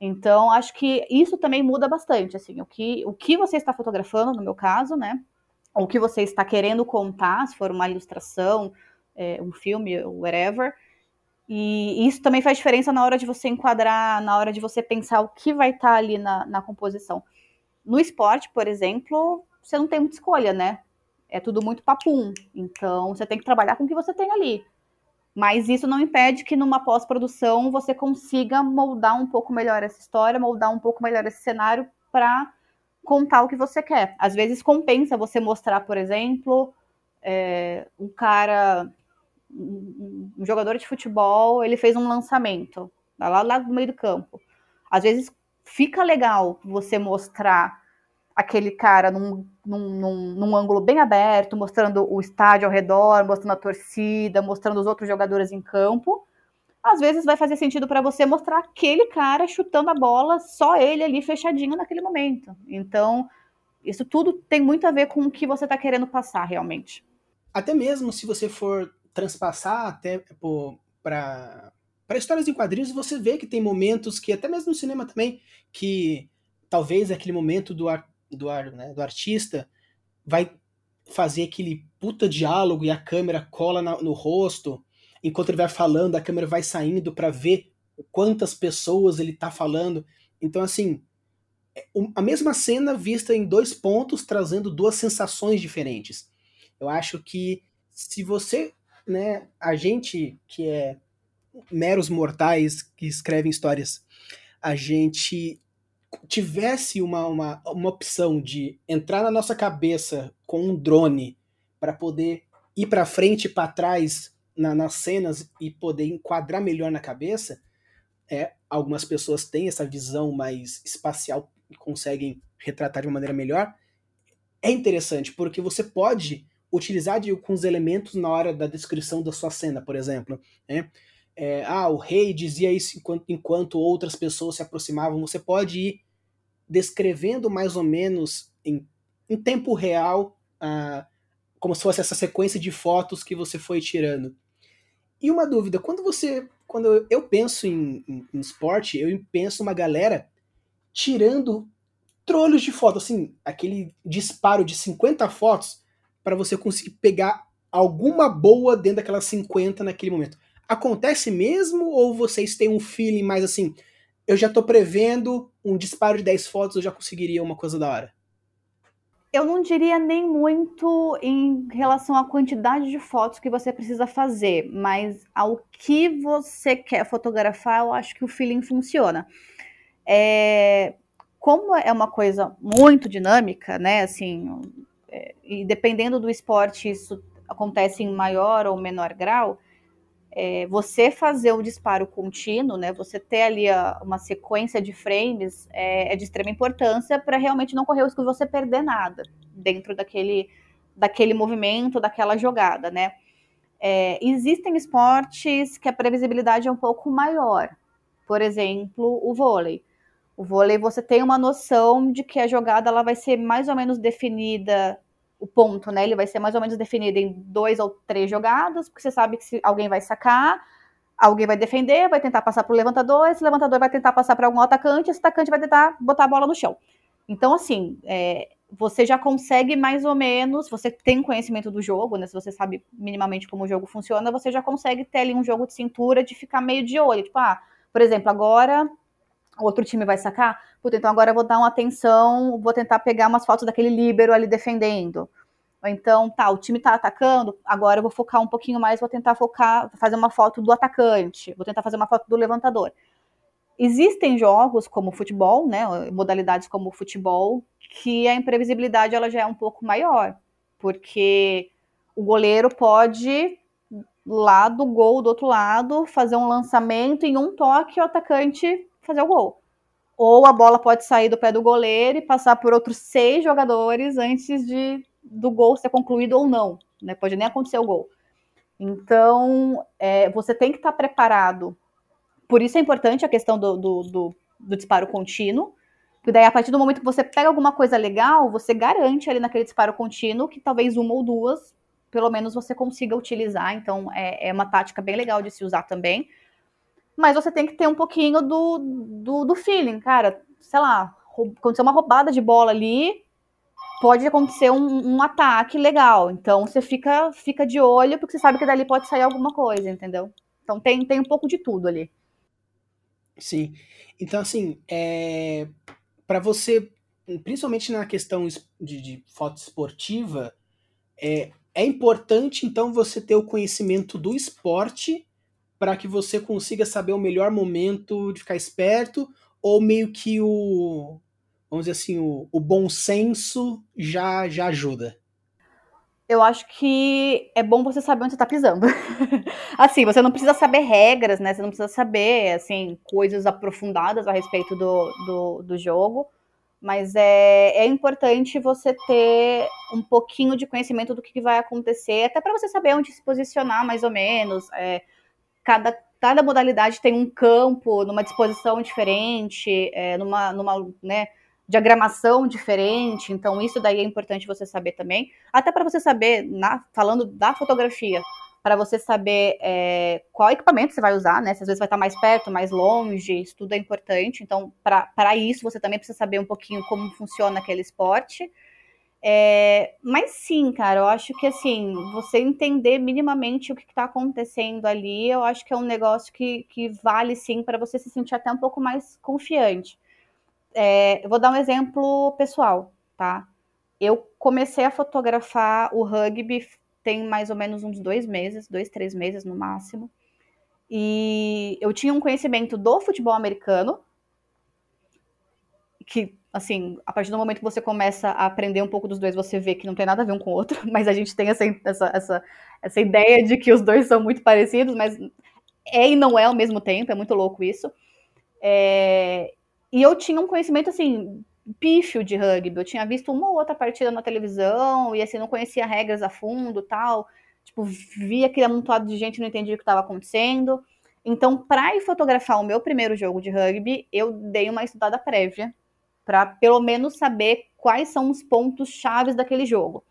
Então, acho que isso também muda bastante, assim, o que, o que você está fotografando, no meu caso, né? O que você está querendo contar, se for uma ilustração, é, um filme, whatever, e isso também faz diferença na hora de você enquadrar, na hora de você pensar o que vai estar tá ali na, na composição. No esporte, por exemplo, você não tem muita escolha, né? É tudo muito papum. Então, você tem que trabalhar com o que você tem ali. Mas isso não impede que numa pós-produção você consiga moldar um pouco melhor essa história, moldar um pouco melhor esse cenário para contar o que você quer. Às vezes compensa você mostrar, por exemplo, é, um cara um, jogador de futebol, ele fez um lançamento lá, lá no meio do campo. Às vezes fica legal você mostrar aquele cara num, num, num, num, ângulo bem aberto, mostrando o estádio ao redor, mostrando a torcida, mostrando os outros jogadores em campo. Às vezes vai fazer sentido para você mostrar aquele cara chutando a bola, só ele ali fechadinho naquele momento. Então, isso tudo tem muito a ver com o que você está querendo passar realmente. Até mesmo se você for transpassar até para histórias em quadrinhos, você vê que tem momentos que, até mesmo no cinema também, que talvez aquele momento do, do, ar, né, do artista vai fazer aquele puta diálogo e a câmera cola na, no rosto, enquanto ele vai falando, a câmera vai saindo para ver quantas pessoas ele tá falando. Então, assim, é, a mesma cena vista em dois pontos, trazendo duas sensações diferentes. Eu acho que se você né, a gente que é meros mortais que escrevem histórias, a gente tivesse uma, uma, uma opção de entrar na nossa cabeça com um drone para poder ir para frente e para trás na, nas cenas e poder enquadrar melhor na cabeça, é algumas pessoas têm essa visão mais espacial e conseguem retratar de uma maneira melhor. É interessante porque você pode utilizar de alguns elementos na hora da descrição da sua cena, por exemplo. Né? É, ah, o rei dizia isso enquanto, enquanto outras pessoas se aproximavam. Você pode ir descrevendo mais ou menos em, em tempo real, ah, como se fosse essa sequência de fotos que você foi tirando. E uma dúvida, quando você. Quando eu penso em, em, em esporte, eu penso uma galera tirando trolhos de fotos, assim, aquele disparo de 50 fotos para você conseguir pegar alguma boa dentro daquelas 50 naquele momento. Acontece mesmo ou vocês têm um feeling mais assim, eu já tô prevendo um disparo de 10 fotos, eu já conseguiria uma coisa da hora? Eu não diria nem muito em relação à quantidade de fotos que você precisa fazer, mas ao que você quer fotografar, eu acho que o feeling funciona. É, como é uma coisa muito dinâmica, né? Assim, e dependendo do esporte, isso acontece em maior ou menor grau, é, você fazer o disparo contínuo, né, você ter ali a, uma sequência de frames é, é de extrema importância para realmente não correr o risco de você perder nada dentro daquele, daquele movimento, daquela jogada, né. É, existem esportes que a previsibilidade é um pouco maior, por exemplo, o vôlei. O vôlei você tem uma noção de que a jogada ela vai ser mais ou menos definida o ponto, né? Ele vai ser mais ou menos definido em dois ou três jogadas, porque você sabe que se alguém vai sacar, alguém vai defender, vai tentar passar para o levantador, esse levantador vai tentar passar para algum atacante, esse atacante vai tentar botar a bola no chão. Então, assim, é, você já consegue mais ou menos, você tem conhecimento do jogo, né? Se você sabe minimamente como o jogo funciona, você já consegue ter ali um jogo de cintura de ficar meio de olho. Tipo, ah, por exemplo, agora outro time vai sacar, puta, então agora eu vou dar uma atenção, vou tentar pegar umas fotos daquele líbero ali defendendo. Ou então, tá, o time tá atacando, agora eu vou focar um pouquinho mais, vou tentar focar, fazer uma foto do atacante, vou tentar fazer uma foto do levantador. Existem jogos como futebol, né, modalidades como futebol, que a imprevisibilidade ela já é um pouco maior, porque o goleiro pode lá do gol do outro lado fazer um lançamento em um toque o atacante fazer o gol. Ou a bola pode sair do pé do goleiro e passar por outros seis jogadores antes de do gol ser concluído ou não. Né? Pode nem acontecer o gol. Então, é, você tem que estar preparado Por isso é importante a questão do, do, do, do disparo contínuo, porque daí, a partir do momento que você pega alguma coisa legal, você garante ali naquele disparo contínuo que talvez uma ou duas, pelo menos, você consiga utilizar. Então, é, é uma tática bem legal de se usar também. Mas você tem que ter um pouquinho do, do, do feeling, cara. Sei lá, aconteceu uma roubada de bola ali, pode acontecer um, um, ataque legal. Então você fica, fica de olho, porque você sabe que dali pode sair alguma coisa, entendeu? Então tem, tem um pouco de tudo ali. Sim. Então, assim, é... para você, principalmente na questão de, de foto esportiva, é, é importante, então, você ter o conhecimento do esporte para que você consiga saber o melhor momento de ficar esperto, ou meio que o, vamos dizer assim, o, o bom senso já, já ajuda? Eu acho que é bom você saber onde você tá pisando. assim, você não precisa saber regras, né? Você não precisa saber, assim, coisas aprofundadas a respeito do, do, do jogo. Mas é, é importante você ter um pouquinho de conhecimento do que vai acontecer, até para você saber onde se posicionar, mais ou menos. É, cada, cada modalidade tem um campo, numa disposição diferente, é, numa, numa, né, diagramação diferente, então isso daí é importante você saber também, até para você saber, na, falando da fotografia, para você saber é, qual equipamento você vai usar, né? Se às vezes vai estar mais perto, mais longe, isso tudo é importante. Então, para isso, você também precisa saber um pouquinho como funciona aquele esporte. É, mas sim, cara, eu acho que assim, você entender minimamente o que está acontecendo ali, eu acho que é um negócio que, que vale sim para você se sentir até um pouco mais confiante. É, eu vou dar um exemplo pessoal, tá? Eu comecei a fotografar o rugby tem mais ou menos uns dois meses, dois, três meses no máximo. E eu tinha um conhecimento do futebol americano, que, assim, a partir do momento que você começa a aprender um pouco dos dois, você vê que não tem nada a ver um com o outro, mas a gente tem essa, essa, essa, essa ideia de que os dois são muito parecidos, mas é e não é ao mesmo tempo, é muito louco isso. É, e eu tinha um conhecimento, assim, pífio de rugby. Eu tinha visto uma ou outra partida na televisão e, assim, não conhecia regras a fundo tal. Tipo, via aquele amontoado de gente não entendia o que estava acontecendo. Então, para ir fotografar o meu primeiro jogo de rugby, eu dei uma estudada prévia para pelo menos saber quais são os pontos chaves daquele jogo,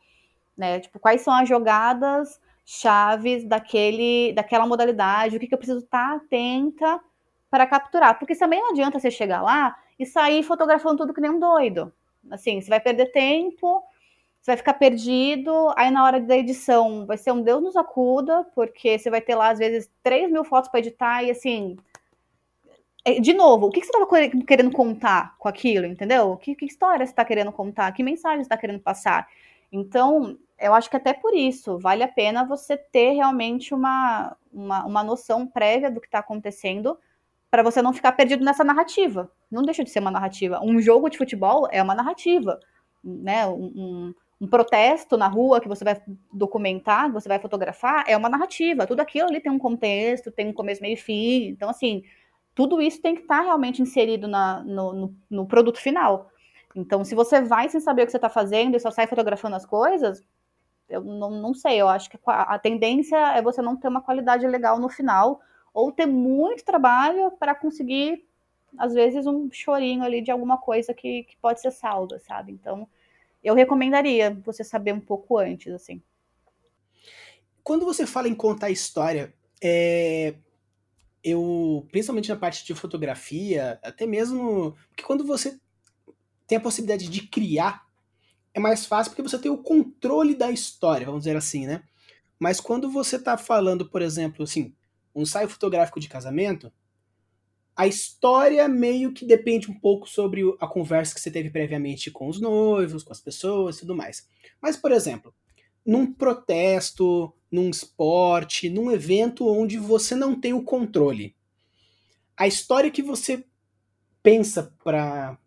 né? Tipo, quais são as jogadas chaves daquele daquela modalidade, o que, que eu preciso estar tá atenta para capturar. Porque também não adianta você chegar lá e sair fotografando tudo que nem um doido. Assim, você vai perder tempo, você vai ficar perdido, aí na hora da edição vai ser um Deus nos acuda, porque você vai ter lá, às vezes, 3 mil fotos para editar e assim. É, de novo, o que você estava querendo contar com aquilo, entendeu? Que, que história você está querendo contar? Que mensagem você está querendo passar? Então, eu acho que até por isso vale a pena você ter realmente uma, uma, uma noção prévia do que está acontecendo para você não ficar perdido nessa narrativa. Não deixa de ser uma narrativa. Um jogo de futebol é uma narrativa, né? Um, um, um protesto na rua que você vai documentar, que você vai fotografar, é uma narrativa. Tudo aquilo ali tem um contexto, tem um começo, meio e fim. Então, assim, tudo isso tem que estar tá realmente inserido na, no, no, no, produto final. Então, se você vai sem saber o que você está fazendo e só sai fotografando as coisas, eu não, não sei, eu acho que a, a tendência é você não ter uma qualidade legal no final, ou ter muito trabalho para conseguir, às vezes, um chorinho ali de alguma coisa que, que pode ser salva, sabe? Então, eu recomendaria você saber um pouco antes, assim. Quando você fala em contar história, é, eu, principalmente na parte de fotografia, até mesmo, porque quando você tem a possibilidade de criar, é mais fácil porque você tem o controle da história, vamos dizer assim, né? Mas quando você está falando, por exemplo, assim, um ensaio fotográfico de casamento, a história meio que depende um pouco sobre a conversa que você teve previamente com os noivos, com as pessoas e tudo mais. Mas, por exemplo, num protesto, num esporte, num evento onde você não tem o controle, a história que você pensa para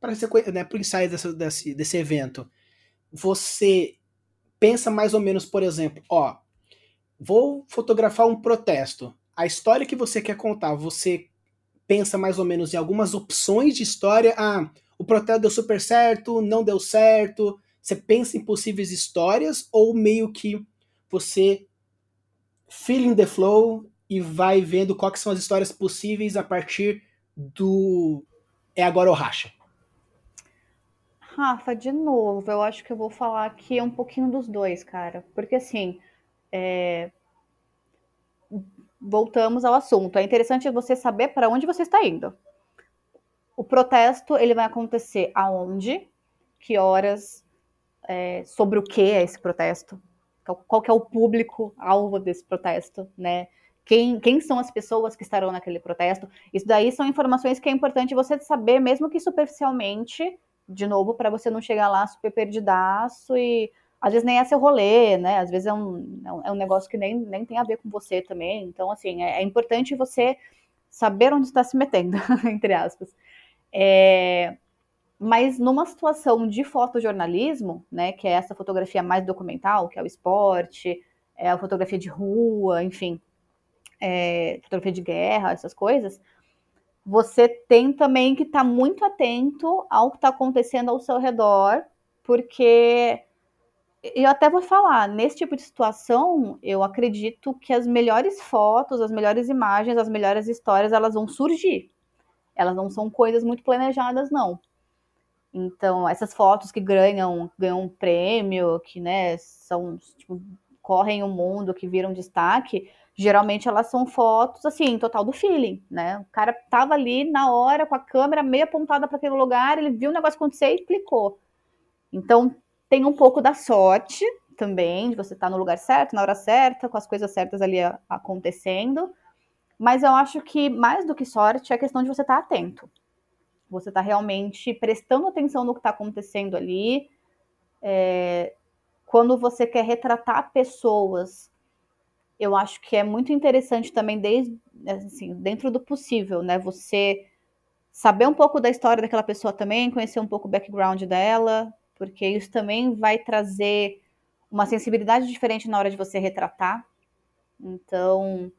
para né, o ensaio desse, desse, desse evento, você pensa mais ou menos, por exemplo, ó, vou fotografar um protesto. A história que você quer contar, você pensa mais ou menos em algumas opções de história. Ah, o protesto deu super certo, não deu certo. Você pensa em possíveis histórias ou meio que você feeling the flow e vai vendo quais são as histórias possíveis a partir do é agora ou racha? Rafa, de novo, eu acho que eu vou falar aqui um pouquinho dos dois, cara. Porque assim, é... voltamos ao assunto. É interessante você saber para onde você está indo. O protesto ele vai acontecer aonde, que horas, é... sobre o que é esse protesto, qual que é o público alvo desse protesto, né? Quem, quem são as pessoas que estarão naquele protesto? Isso daí são informações que é importante você saber, mesmo que superficialmente, de novo, para você não chegar lá super perdidaço e às vezes nem é seu rolê, né? Às vezes é um, é um é negócio que nem, nem tem a ver com você também. Então, assim, é, é importante você saber onde está se metendo, entre aspas. É, mas numa situação de fotojornalismo, né, que é essa fotografia mais documental, que é o esporte, é a fotografia de rua, enfim, é, fotografia de guerra, essas coisas, você tem também que estar tá muito atento ao que está acontecendo ao seu redor, porque eu até vou falar, nesse tipo de situação, eu acredito que as melhores fotos, as melhores imagens, as melhores histórias, elas vão surgir. Elas não são coisas muito planejadas, não. Então, essas fotos que ganham, ganham um prêmio, que, né, são, tipo, correm o mundo, que viram destaque, geralmente elas são fotos, assim, total do feeling, né? O cara tava ali na hora com a câmera meio apontada para aquele lugar, ele viu o negócio acontecer e clicou. Então, tem um pouco da sorte também, de você estar tá no lugar certo, na hora certa, com as coisas certas ali acontecendo. Mas eu acho que mais do que sorte é a questão de você estar tá atento. Você está realmente prestando atenção no que está acontecendo ali. É, quando você quer retratar pessoas eu acho que é muito interessante também, desde, assim, dentro do possível, né? Você saber um pouco da história daquela pessoa também, conhecer um pouco o background dela, porque isso também vai trazer uma sensibilidade diferente na hora de você retratar. Então,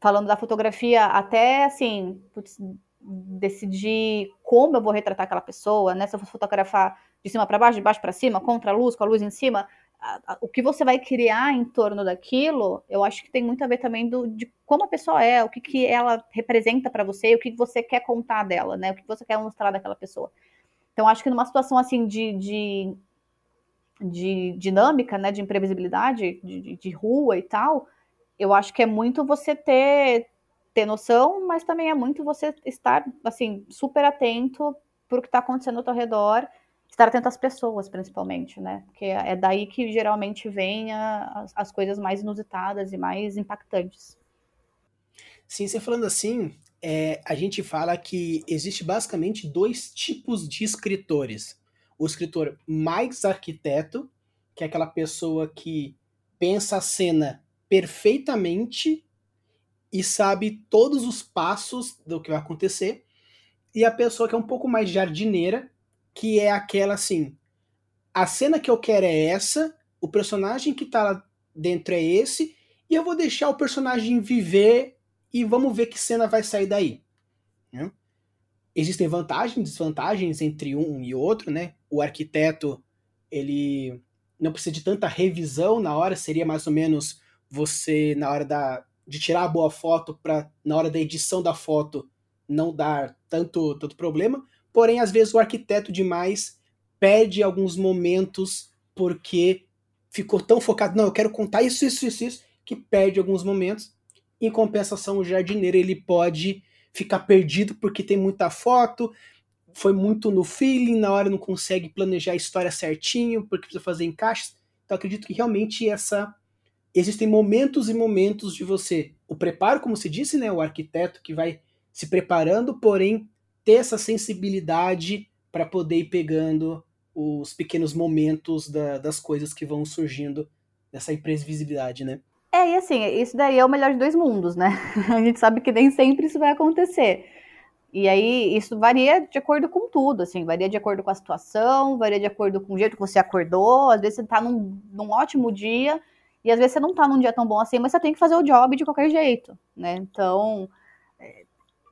falando da fotografia, até assim, putz, decidir como eu vou retratar aquela pessoa, né? Se eu for fotografar de cima para baixo, de baixo para cima, contra a luz, com a luz em cima, o que você vai criar em torno daquilo, eu acho que tem muito a ver também do, de como a pessoa é, o que, que ela representa para você, o que você quer contar dela, né? O que você quer mostrar daquela pessoa. Então, acho que numa situação assim de, de, de dinâmica, né, de imprevisibilidade, de, de, rua e tal, eu acho que é muito você ter, ter noção, mas também é muito você estar, assim, super atento para o que está acontecendo ao teu redor estar atento às pessoas, principalmente, né? Porque é daí que geralmente vem a, as, as, coisas mais inusitadas e mais impactantes. Sim, você falando assim, é, a gente fala que existe basicamente dois tipos de escritores. O escritor mais arquiteto, que é aquela pessoa que pensa a cena perfeitamente e sabe todos os passos do que vai acontecer. E a pessoa que é um pouco mais jardineira, que é aquela assim: a cena que eu quero é essa, o personagem que tá lá dentro é esse, e eu vou deixar o personagem viver e vamos ver que cena vai sair daí. Né? Existem vantagens e desvantagens entre um e outro, né? O arquiteto, ele não precisa de tanta revisão na hora, seria mais ou menos você, na hora da, de tirar a boa foto, para na hora da edição da foto não dar tanto, tanto problema. Porém, às vezes o arquiteto demais perde alguns momentos porque ficou tão focado, não, eu quero contar isso, isso, isso, isso, que perde alguns momentos. Em compensação, o jardineiro ele pode ficar perdido porque tem muita foto, foi muito no feeling, na hora não consegue planejar a história certinho, porque precisa fazer encaixes. Então acredito que realmente essa existem momentos e momentos de você, o preparo, como se disse, né, o arquiteto que vai se preparando, porém ter essa sensibilidade para poder ir pegando os pequenos momentos da, das coisas que vão surgindo nessa imprevisibilidade, né? É, e assim, isso daí é o melhor de dois mundos, né? A gente sabe que nem sempre isso vai acontecer. E aí, isso varia de acordo com tudo, assim, varia de acordo com a situação, varia de acordo com o jeito que você acordou. Às vezes você tá num, num ótimo dia, e às vezes você não tá num dia tão bom assim, mas você tem que fazer o job de qualquer jeito, né? Então,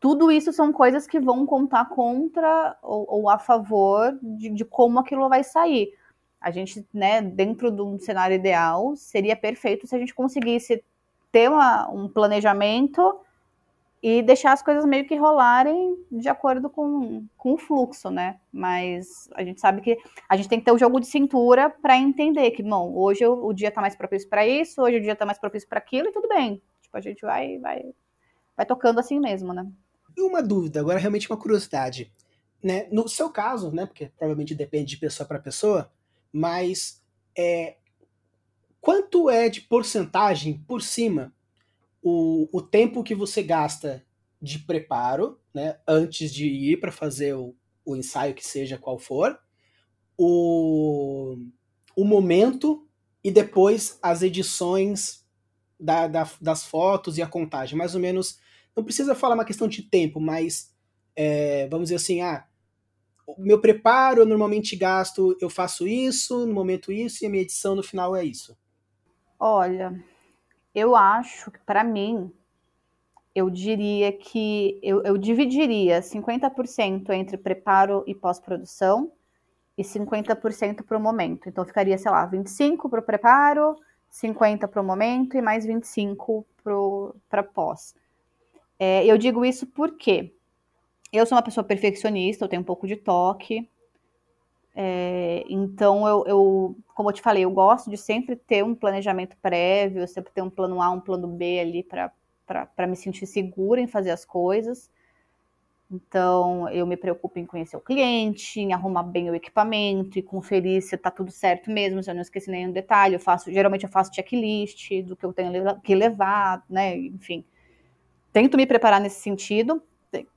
tudo isso são coisas que vão contar contra ou, ou a favor de, de, como aquilo vai sair. A gente, né, dentro de um cenário ideal, seria perfeito se a gente conseguisse ter uma, um planejamento e deixar as coisas meio que rolarem de acordo com, com o fluxo, né? Mas a gente sabe que a gente tem que ter o jogo de cintura para entender que, bom, hoje o, o dia tá mais propício para isso, hoje o dia tá mais propício para aquilo e tudo bem. Tipo, a gente vai, vai, vai tocando assim mesmo, né? E uma dúvida, agora realmente uma curiosidade. Né? No seu caso, né? Porque provavelmente depende de pessoa para pessoa, mas é, quanto é de porcentagem por cima o, o tempo que você gasta de preparo, né, antes de ir para fazer o, o ensaio, que seja qual for, o, o momento e depois as edições da, da, das fotos e a contagem. Mais ou menos, não precisa falar uma questão de tempo, mas é, vamos dizer assim, ah, meu preparo eu normalmente gasto, eu faço isso, no momento isso, e a minha edição no final é isso. Olha, eu acho que, para mim, eu diria que eu, eu dividiria 50% entre preparo e pós-produção e 50% para o momento. Então ficaria, sei lá, 25 para o preparo, 50 para o momento e mais 25 para pós. É, eu digo isso porque eu sou uma pessoa perfeccionista, eu tenho um pouco de toque, é, então, eu, eu, como eu te falei, eu gosto de sempre ter um planejamento prévio, sempre ter um plano A, um plano B ali para me sentir segura em fazer as coisas. Então, eu me preocupo em conhecer o cliente, em arrumar bem o equipamento e conferir se está tudo certo mesmo, se eu não esqueci nenhum detalhe. Eu faço, geralmente eu faço checklist do que eu tenho que levar, né? Enfim, tento me preparar nesse sentido.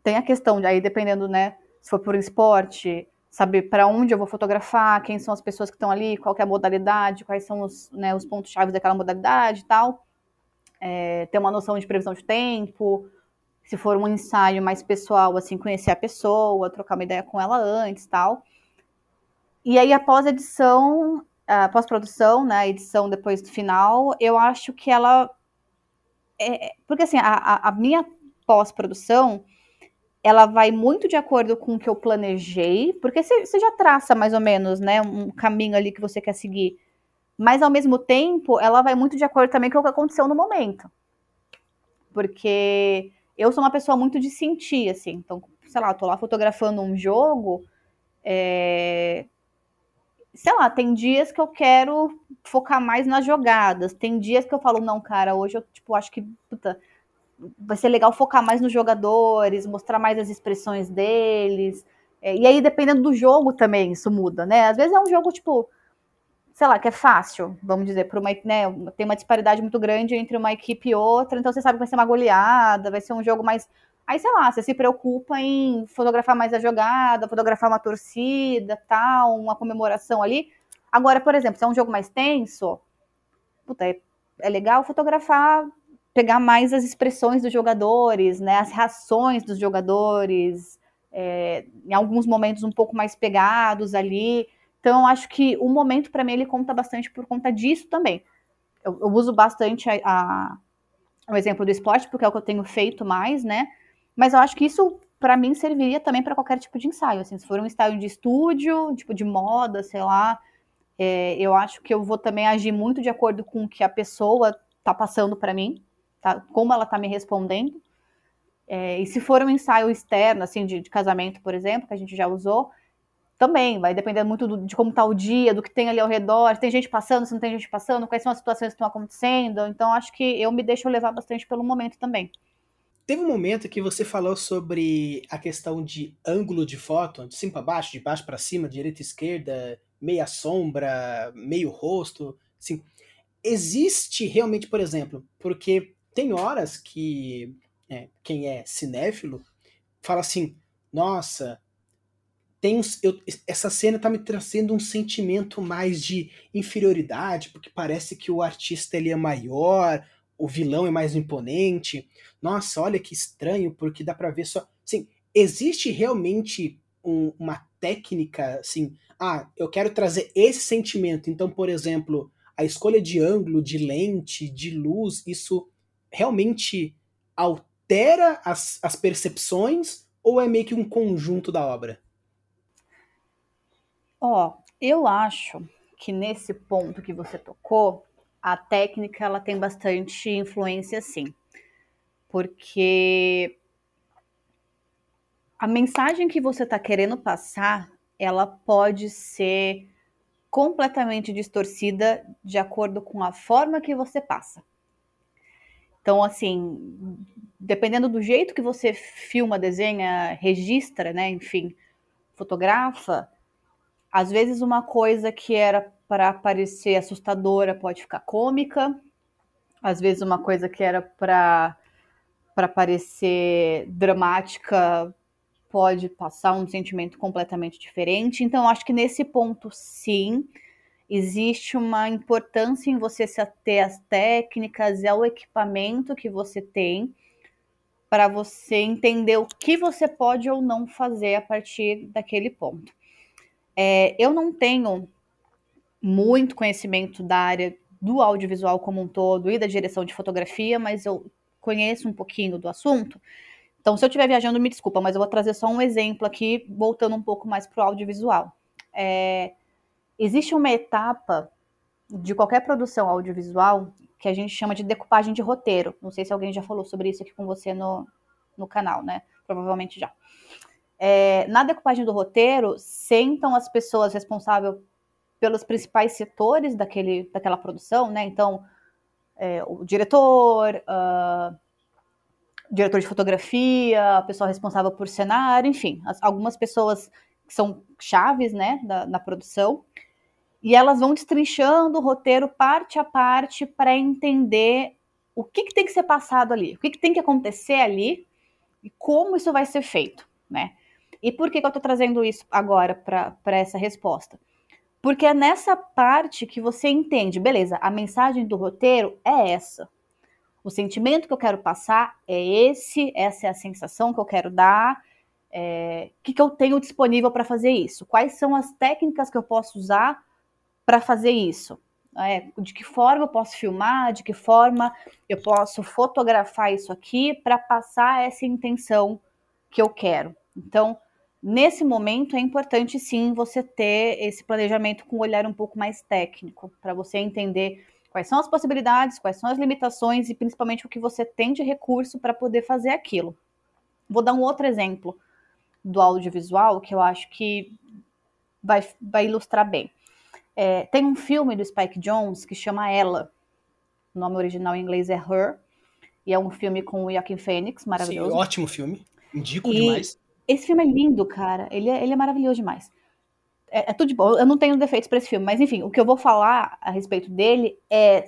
Tem a questão de aí, dependendo, né? Se for por esporte, saber para onde eu vou fotografar, quem são as pessoas que estão ali, qual é a modalidade, quais são os, né, os pontos-chave daquela modalidade e tal. É, ter uma noção de previsão de tempo, se for um ensaio mais pessoal, assim, conhecer a pessoa, trocar uma ideia com ela antes tal. E aí, após edição, a pós-produção, né, a edição depois do final, eu acho que ela. É, porque assim, a, a minha pós-produção, ela vai muito de acordo com o que eu planejei, porque você já traça mais ou menos, né, um caminho ali que você quer seguir. Mas ao mesmo tempo, ela vai muito de acordo também com o que aconteceu no momento. Porque eu sou uma pessoa muito de sentir, assim. Então, sei lá, tô lá fotografando um jogo, é... sei lá, tem dias que eu quero focar mais nas jogadas, tem dias que eu falo, não, cara, hoje eu, tipo, acho que, puta, vai ser legal focar mais nos jogadores, mostrar mais as expressões deles. É, e aí, dependendo do jogo também, isso muda, né? Às vezes é um jogo, tipo, sei lá, que é fácil, vamos dizer, por uma, né, tem uma disparidade muito grande entre uma equipe e outra, então você sabe que vai ser uma goleada, vai ser um jogo mais. Aí, sei lá, você se preocupa em fotografar mais a jogada, fotografar uma torcida, tal, uma comemoração ali. Agora, por exemplo, se é um jogo mais tenso, puta, é, é legal fotografar pegar mais as expressões dos jogadores, né, as reações dos jogadores, é, em alguns momentos um pouco mais pegados ali. Então, acho que o momento para mim ele conta bastante por conta disso também. Eu, eu uso bastante a, a, o exemplo do esporte porque é o que eu tenho feito mais, né? Mas eu acho que isso para mim serviria também para qualquer tipo de ensaio. Assim, se for um ensaio de estúdio, tipo de moda, sei lá, é, eu acho que eu vou também agir muito de acordo com o que a pessoa está passando para mim tá, como ela está me respondendo. É, e se for um ensaio externo, assim, de, de, casamento, por exemplo, que a gente já usou, também vai depender muito do, de como está o dia, do que tem ali ao redor, se tem gente passando, se não tem gente passando, quais são as situações que estão acontecendo. Então, acho que eu me deixo levar bastante pelo momento também. Teve um momento que você falou sobre a questão de ângulo de foto, de cima para baixo, de baixo para cima, direita e esquerda, meia sombra, meio rosto. Assim, existe realmente, por exemplo, porque tem horas que é, quem é cinéfilo fala assim: nossa, tem eu, essa cena tá me trazendo um sentimento mais de inferioridade, porque parece que o artista ele é maior, o vilão é mais imponente. Nossa, olha que estranho, porque dá para ver só. Assim, existe realmente um, uma técnica assim. Ah, eu quero trazer esse sentimento. Então, por exemplo, a escolha de ângulo, de lente, de luz, isso realmente altera as, as percepções ou é meio que um conjunto da obra? Ó, oh, eu acho que nesse ponto que você tocou, a técnica ela tem bastante influência, sim, porque a mensagem que você está querendo passar, ela pode ser completamente distorcida de acordo com a forma que você passa. Então, assim, dependendo do jeito que você filma, desenha, registra, né, enfim, fotografa, às vezes uma coisa que era para parecer assustadora pode ficar cômica, às vezes uma coisa que era para para parecer dramática pode passar um sentimento completamente diferente. Então, acho que nesse ponto, sim, existe uma importância em você se ater às técnicas e ao equipamento que você tem para você entender o que você pode ou não fazer a partir daquele ponto. É, eu não tenho muito conhecimento da área do audiovisual como um todo e da direção de fotografia, mas eu conheço um pouquinho do assunto. Então, se eu estiver viajando, me desculpa, mas eu vou trazer só um exemplo aqui, voltando um pouco mais para o audiovisual. É, existe uma etapa de qualquer produção audiovisual que a gente chama de decupagem de roteiro. Não sei se alguém já falou sobre isso aqui com você no, no canal, né? Provavelmente já. É, na decupagem do roteiro, sentam as pessoas responsáveis pelos principais setores daquele, daquela produção, né? Então, é, o diretor, uh, diretor de fotografia, a pessoa responsável por cenário, enfim, as, algumas pessoas que são chaves, né, da, na produção, e elas vão destrinchando o roteiro parte a parte para entender o que, que, tem que ser passado ali, o que, que tem que acontecer ali e como isso vai ser feito, né? E por que, que eu estou trazendo isso agora para essa resposta? Porque é nessa parte que você entende, beleza, a mensagem do roteiro é essa. O sentimento que eu quero passar é esse, essa é a sensação que eu quero dar. É, o que, que eu tenho disponível para fazer isso? Quais são as técnicas que eu posso usar para fazer isso? É, de que forma eu posso filmar, de que forma eu posso fotografar isso aqui para passar essa intenção que eu quero. Então, nesse momento é importante sim você ter esse planejamento com um olhar um pouco mais técnico, para você entender quais são as possibilidades, quais são as limitações e principalmente o que você tem de recurso para poder fazer aquilo. Vou dar um outro exemplo do audiovisual que eu acho que vai, vai ilustrar bem. É, tem um filme do Spike Jones que chama Ela. O nome original em inglês é Her. E é um filme com o Joaquin Phoenix, maravilhoso. Sim, ótimo filme. Indico e demais. Esse filme é lindo, cara. Ele é, ele é maravilhoso demais é, é tudo de bom. Eu não tenho defeitos para esse filme, mas enfim, o que eu vou falar a respeito dele é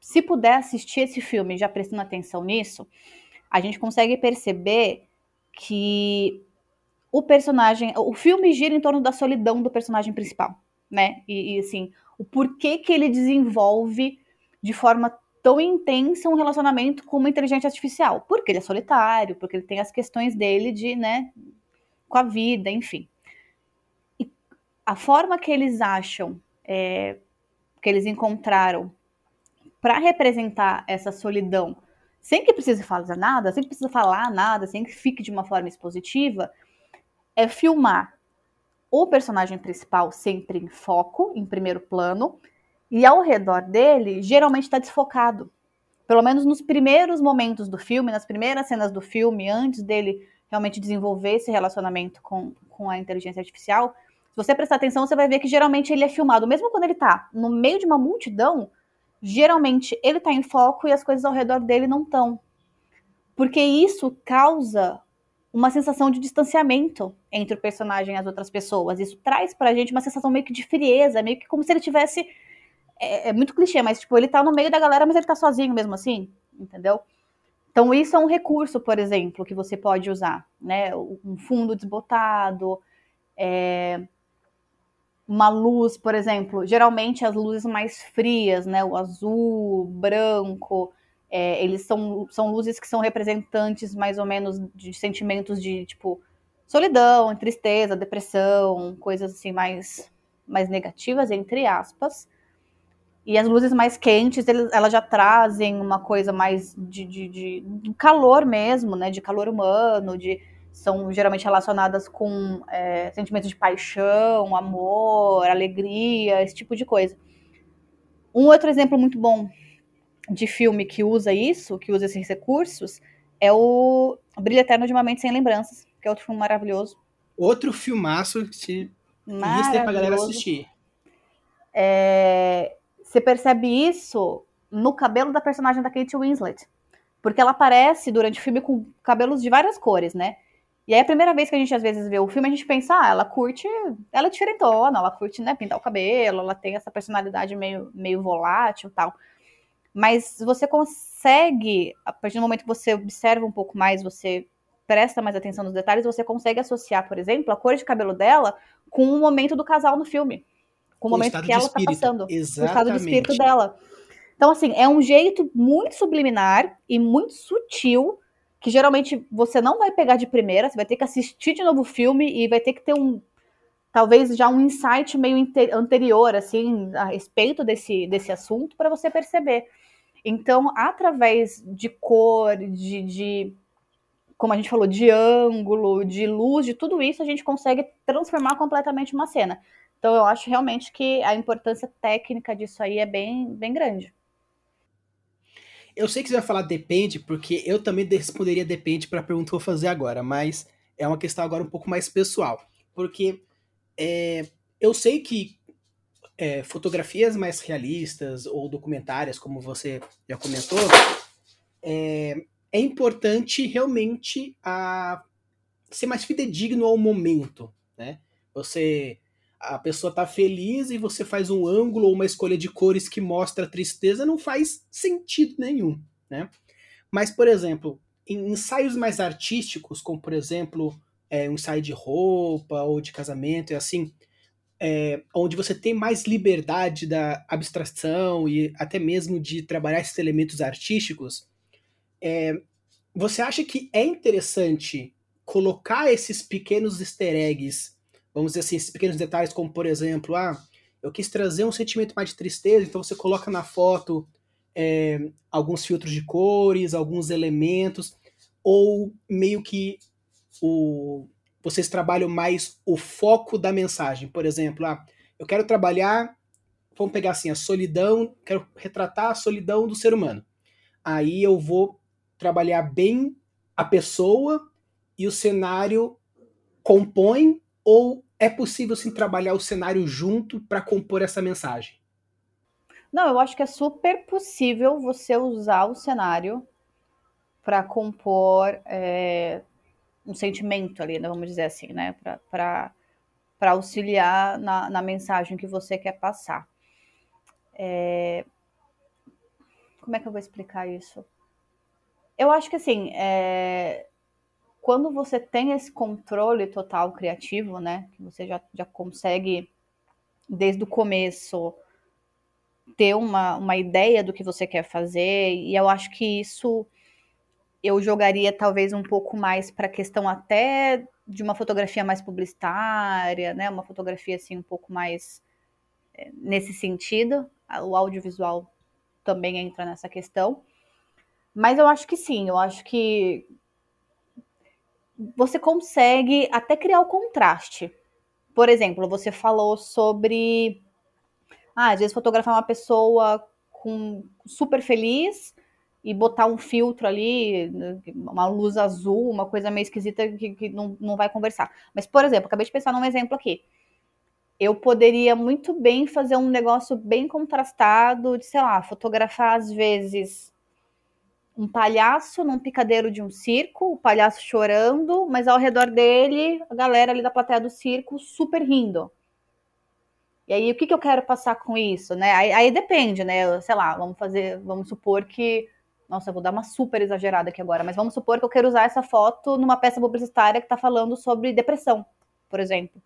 se puder assistir esse filme já prestando atenção nisso, a gente consegue perceber que o personagem, o filme gira em torno da solidão do personagem principal, né? E, e assim, o porquê que ele desenvolve de forma tão intensa um relacionamento com uma inteligência artificial. Porque ele é solitário, porque ele tem as questões dele de, né, com a vida, enfim a forma que eles acham, é, que eles encontraram para representar essa solidão, sem que precise falar nada, sem que precise falar nada, sem que fique de uma forma expositiva, é filmar o personagem principal sempre em foco, em primeiro plano, e ao redor dele geralmente está desfocado. Pelo menos nos primeiros momentos do filme, nas primeiras cenas do filme, antes dele realmente desenvolver esse relacionamento com, com a inteligência artificial, se você prestar atenção, você vai ver que geralmente ele é filmado, mesmo quando ele tá no meio de uma multidão, geralmente ele tá em foco e as coisas ao redor dele não estão. Porque isso causa uma sensação de distanciamento entre o personagem e as outras pessoas. Isso traz pra gente uma sensação meio que de frieza, meio que como se ele tivesse. É, é muito clichê, mas tipo, ele tá no meio da galera, mas ele tá sozinho mesmo assim, entendeu? Então, isso é um recurso, por exemplo, que você pode usar, né? Um fundo desbotado, é, uma luz, por exemplo, geralmente as luzes mais frias, né, o azul, branco, é, eles são, são luzes que são representantes mais ou menos de sentimentos de tipo solidão, tristeza, depressão, coisas assim mais mais negativas entre aspas. E as luzes mais quentes, elas já trazem uma coisa mais de, de, de calor mesmo, né? De calor humano, de são geralmente relacionadas com é, sentimentos de paixão, amor, alegria, esse tipo de coisa. Um outro exemplo muito bom de filme que usa isso, que usa esses recursos, é o Brilho Eterno de uma Mente Sem Lembranças, que é outro filme maravilhoso. Outro filmaço que lista pra galera assistir. É, você percebe isso no cabelo da personagem da Kate Winslet. Porque ela aparece durante o filme com cabelos de várias cores, né? E aí a primeira vez que a gente às vezes vê o filme, a gente pensa, ah, ela curte, ela é diferentona, ela curte, né, pintar o cabelo, ela tem essa personalidade meio, meio volátil e tal. Mas você consegue, a partir do momento que você observa um pouco mais, você presta mais atenção nos detalhes, você consegue associar, por exemplo, a cor de cabelo dela com o momento do casal no filme. Com o, o momento que ela está passando. Exatamente. O estado de espírito dela. Então, assim, é um jeito muito subliminar e muito sutil que geralmente você não vai pegar de primeira, você vai ter que assistir de novo o filme e vai ter que ter um talvez já um insight meio anterior assim a respeito desse, desse assunto para você perceber. Então, através de cor, de, de como a gente falou, de ângulo, de luz, de tudo isso, a gente consegue transformar completamente uma cena. Então, eu acho realmente que a importância técnica disso aí é bem, bem grande. Eu sei que você vai falar depende, porque eu também responderia depende para a pergunta que eu vou fazer agora, mas é uma questão agora um pouco mais pessoal. Porque é, eu sei que é, fotografias mais realistas ou documentárias, como você já comentou, é, é importante realmente a ser mais fidedigno ao momento, né? Você a pessoa tá feliz e você faz um ângulo ou uma escolha de cores que mostra tristeza, não faz sentido nenhum, né? Mas, por exemplo, em ensaios mais artísticos, como por exemplo é, um ensaio de roupa ou de casamento e assim, é, onde você tem mais liberdade da abstração e até mesmo de trabalhar esses elementos artísticos, é, você acha que é interessante colocar esses pequenos easter eggs vamos dizer assim, esses pequenos detalhes, como por exemplo, ah, eu quis trazer um sentimento mais de tristeza, então você coloca na foto é, alguns filtros de cores, alguns elementos, ou meio que o, vocês trabalham mais o foco da mensagem. Por exemplo, ah, eu quero trabalhar, vamos pegar assim, a solidão, quero retratar a solidão do ser humano. Aí eu vou trabalhar bem a pessoa e o cenário compõe ou é possível sim trabalhar o cenário junto para compor essa mensagem? Não, eu acho que é super possível você usar o cenário para compor é, um sentimento ali, né, vamos dizer assim, né? Para auxiliar na, na, mensagem que você quer passar. É, como é que eu vou explicar isso? Eu acho que assim, é, quando você tem esse controle total criativo, né, que você já, já consegue, desde o começo, ter uma, uma ideia do que você quer fazer, e eu acho que isso eu jogaria talvez um pouco mais para a questão até de uma fotografia mais publicitária, né, uma fotografia assim um pouco mais é, nesse sentido, o audiovisual também entra nessa questão. Mas eu acho que sim, eu acho que você consegue até criar o contraste. Por exemplo, você falou sobre. Ah, às vezes fotografar uma pessoa com super feliz e botar um filtro ali, uma luz azul, uma coisa meio esquisita que, que não, não vai conversar. Mas, por exemplo, acabei de pensar num exemplo aqui. Eu poderia muito bem fazer um negócio bem contrastado, de, sei lá, fotografar às vezes um palhaço num picadeiro de um circo, o palhaço chorando, mas ao redor dele, a galera ali da plateia do circo super rindo. E aí, o que, que eu quero passar com isso, né? Aí, aí depende, né? Sei lá, vamos fazer, vamos supor que. Nossa, eu vou dar uma super exagerada aqui agora, mas vamos supor que eu quero usar essa foto numa peça publicitária que está falando sobre depressão, por exemplo.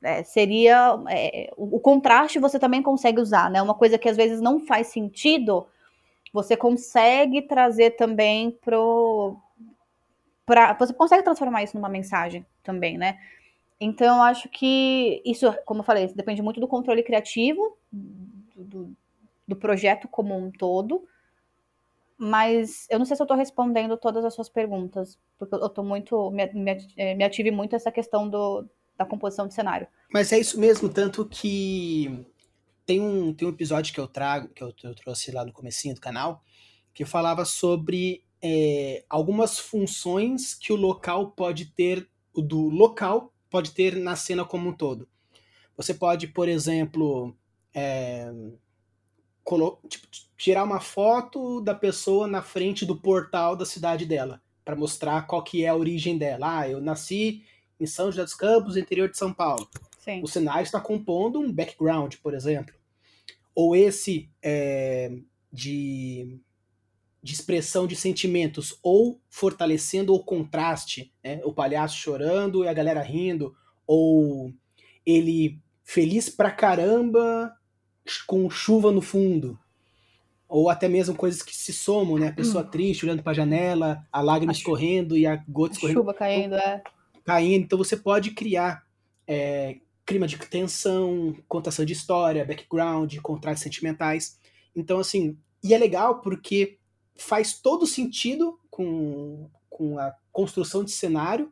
É, seria. É, o, o contraste você também consegue usar, né? Uma coisa que às vezes não faz sentido você consegue trazer também pro. Pra, você consegue transformar isso numa mensagem também, né? Então, eu acho que isso, como eu falei, depende muito do controle criativo, do, do projeto como um todo. Mas eu não sei se eu estou respondendo todas as suas perguntas, porque eu estou muito. Me, me, eh, me ative muito essa questão do, da composição de cenário. Mas é isso mesmo, tanto que tem um, tem um episódio que eu trago, que eu, eu trouxe lá no comecinho do canal, que falava sobre é, algumas funções que o local pode ter, do local pode ter na cena como um todo. Você pode, por exemplo, é, tipo, tirar uma foto da pessoa na frente do portal da cidade dela, para mostrar qual que é a origem dela. Ah, eu nasci em São José dos Campos, interior de São Paulo. Sim. O cenário está compondo um background, por exemplo. Ou esse é, de, de expressão de sentimentos, ou fortalecendo o contraste, né? o palhaço chorando e a galera rindo, ou ele feliz pra caramba com chuva no fundo. Ou até mesmo coisas que se somam, né? A pessoa hum. triste olhando para a janela, a lágrima a escorrendo e a gota escorrendo. Chuva caindo, é. Caindo. Então você pode criar é, clima de tensão, contação de história, background, contrastes sentimentais. Então, assim, e é legal porque faz todo sentido com, com a construção de cenário,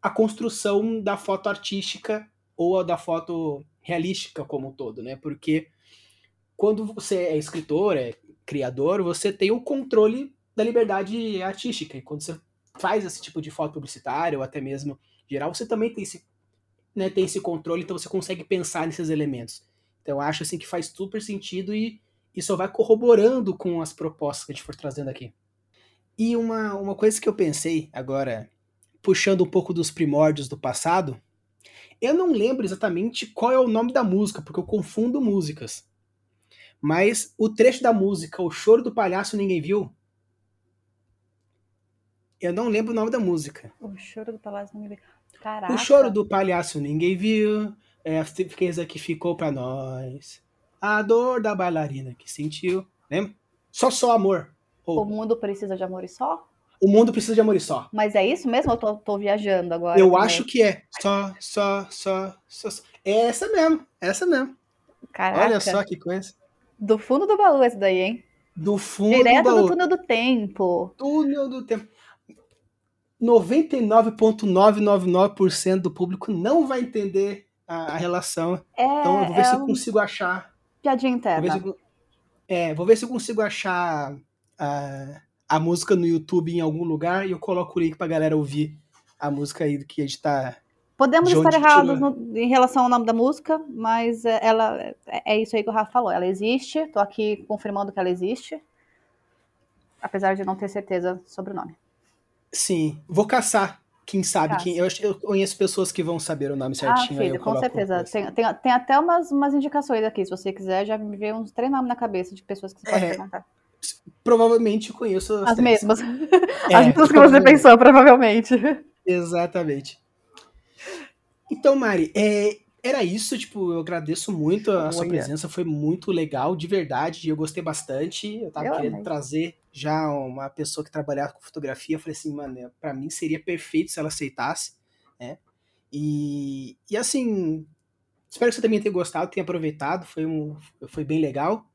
a construção da foto artística ou da foto realística como um todo, né? Porque quando você é escritor, é criador, você tem o controle da liberdade artística. E quando você faz esse tipo de foto publicitária ou até mesmo geral, você também tem esse, né, tem esse controle, então você consegue pensar nesses elementos. Então acho assim que faz super sentido e isso vai corroborando com as propostas que a gente for trazendo aqui. E uma, uma coisa que eu pensei agora, puxando um pouco dos primórdios do passado, eu não lembro exatamente qual é o nome da música, porque eu confundo músicas. Mas o trecho da música, O Choro do Palhaço Ninguém Viu, eu não lembro o nome da música. O Choro do Palhaço Ninguém Viu. Caraca. O Choro do Palhaço Ninguém Viu, é a tristeza que ficou pra nós, a dor da bailarina que sentiu, lembra? Só Só Amor. O mundo precisa de amor e só? O mundo precisa de amor e só. Mas é isso mesmo? Eu tô, tô viajando agora. Eu acho que é. Só, só, só, só. É essa mesmo. É essa mesmo. Caraca. Olha só que coisa. Do fundo do baú esse daí, hein? Do fundo Direto do baú. do túnel do tempo. Túnel do tempo. 99,999% do público não vai entender a, a relação. É, então eu vou ver é se eu consigo achar. Piadinha interna. Vou eu, é, vou ver se eu consigo achar a, a música no YouTube em algum lugar e eu coloco o link pra galera ouvir a música aí que a gente tá Podemos estar errados no, em relação ao nome da música, mas é, ela é, é isso aí que o Rafa falou. Ela existe, estou aqui confirmando que ela existe, apesar de não ter certeza sobre o nome. Sim, vou caçar. Quem sabe? Quem, eu, eu, conheço pessoas que vão saber o nome ah, certinho. Ah, filho, com certeza. Tem, tem, tem, até umas, umas indicações aqui, se você quiser, já me veio uns três nomes na cabeça de pessoas que você pode é, perguntar. Provavelmente conheço as, as mesmas. É, as mesmas que você pensou, provavelmente. Exatamente. Então, Mari, é, era isso, tipo, eu agradeço muito a sua presença, foi muito legal, de verdade, eu gostei bastante. Eu tava eu querendo amei. trazer já uma pessoa que trabalhava com fotografia, eu falei assim, mano, para mim seria perfeito se ela aceitasse, né? E, e assim, espero que você também tenha gostado, tenha aproveitado, foi, um, foi bem legal.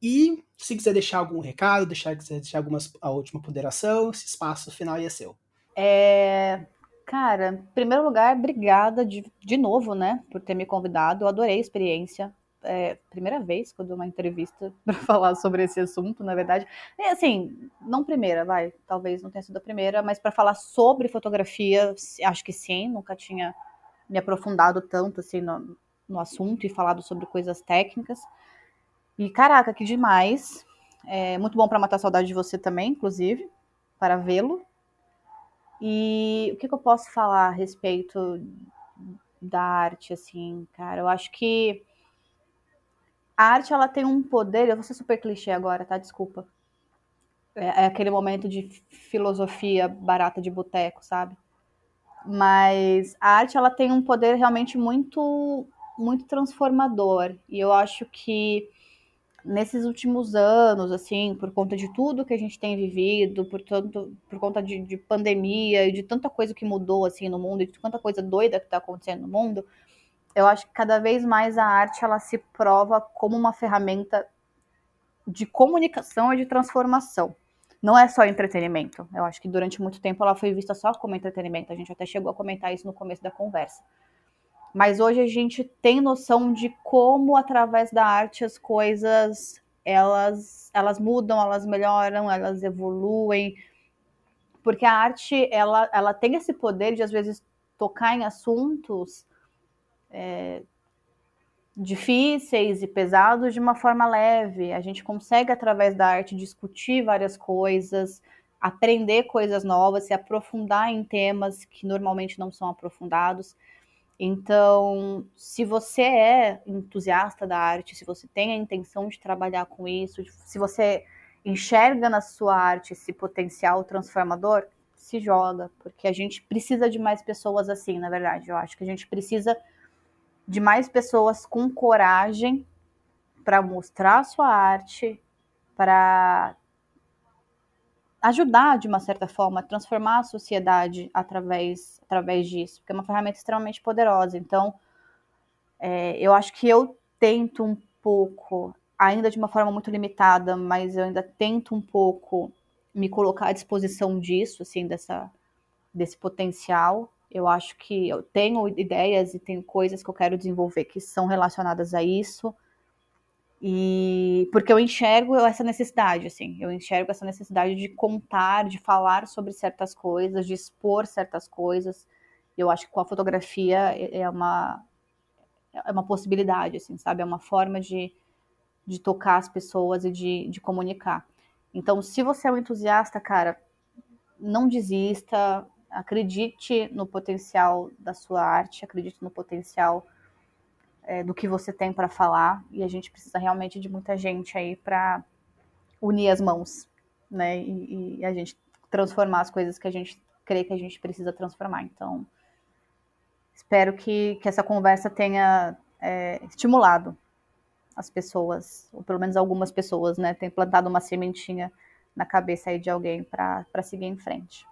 E se quiser deixar algum recado, deixar, quiser deixar algumas, a última ponderação, esse espaço final é seu. É, Cara, em primeiro lugar, obrigada de, de novo, né, por ter me convidado. Eu adorei a experiência. É, primeira vez que eu dou uma entrevista para falar sobre esse assunto, na verdade. Assim, não primeira, vai, talvez não tenha sido a primeira, mas para falar sobre fotografia, acho que sim, nunca tinha me aprofundado tanto assim no, no assunto e falado sobre coisas técnicas. E caraca, que demais. É muito bom para matar saudade de você também, inclusive, para vê-lo. E o que, que eu posso falar a respeito da arte, assim, cara? Eu acho que a arte ela tem um poder. Eu vou ser super clichê agora, tá? Desculpa. É, é aquele momento de filosofia barata de boteco, sabe? Mas a arte ela tem um poder realmente muito muito transformador. E eu acho que nesses últimos anos, assim, por conta de tudo que a gente tem vivido, por, tanto, por conta de, de pandemia e de tanta coisa que mudou, assim, no mundo, e de tanta coisa doida que está acontecendo no mundo, eu acho que cada vez mais a arte, ela se prova como uma ferramenta de comunicação e de transformação. Não é só entretenimento. Eu acho que durante muito tempo ela foi vista só como entretenimento. A gente até chegou a comentar isso no começo da conversa. Mas hoje a gente tem noção de como através da arte as coisas elas elas mudam, elas melhoram, elas evoluem, porque a arte ela, ela tem esse poder de às vezes tocar em assuntos é, difíceis e pesados de uma forma leve. A gente consegue, através da arte, discutir várias coisas, aprender coisas novas, se aprofundar em temas que normalmente não são aprofundados. Então, se você é entusiasta da arte, se você tem a intenção de trabalhar com isso, se você enxerga na sua arte esse potencial transformador, se joga, porque a gente precisa de mais pessoas assim, na verdade. Eu acho que a gente precisa de mais pessoas com coragem para mostrar a sua arte, para ajudar de uma certa forma transformar a sociedade através, através disso, porque é uma ferramenta extremamente poderosa. Então, é, eu acho que eu tento um pouco, ainda de uma forma muito limitada, mas eu ainda tento um pouco me colocar à disposição disso, assim, dessa, desse potencial eu acho que eu tenho ideias e tenho coisas que eu quero desenvolver que são relacionadas a isso. E porque eu enxergo essa necessidade, assim, eu enxergo essa necessidade de contar, de falar sobre certas coisas, de expor certas coisas. Eu acho que com a fotografia é, é uma é uma possibilidade, assim, sabe? É uma forma de, de tocar as pessoas e de, de comunicar. Então, se você é um entusiasta, cara, não desista, acredite no potencial da sua arte, acredite no potencial é, do que você tem para falar e a gente precisa realmente de muita gente aí para unir as mãos, né? E, e, a gente transformar as coisas que a gente crê que a gente precisa transformar. Então, espero que, que essa conversa tenha é, estimulado as pessoas, ou pelo menos algumas pessoas, né? Tem plantado uma sementinha na cabeça aí de alguém para seguir em frente.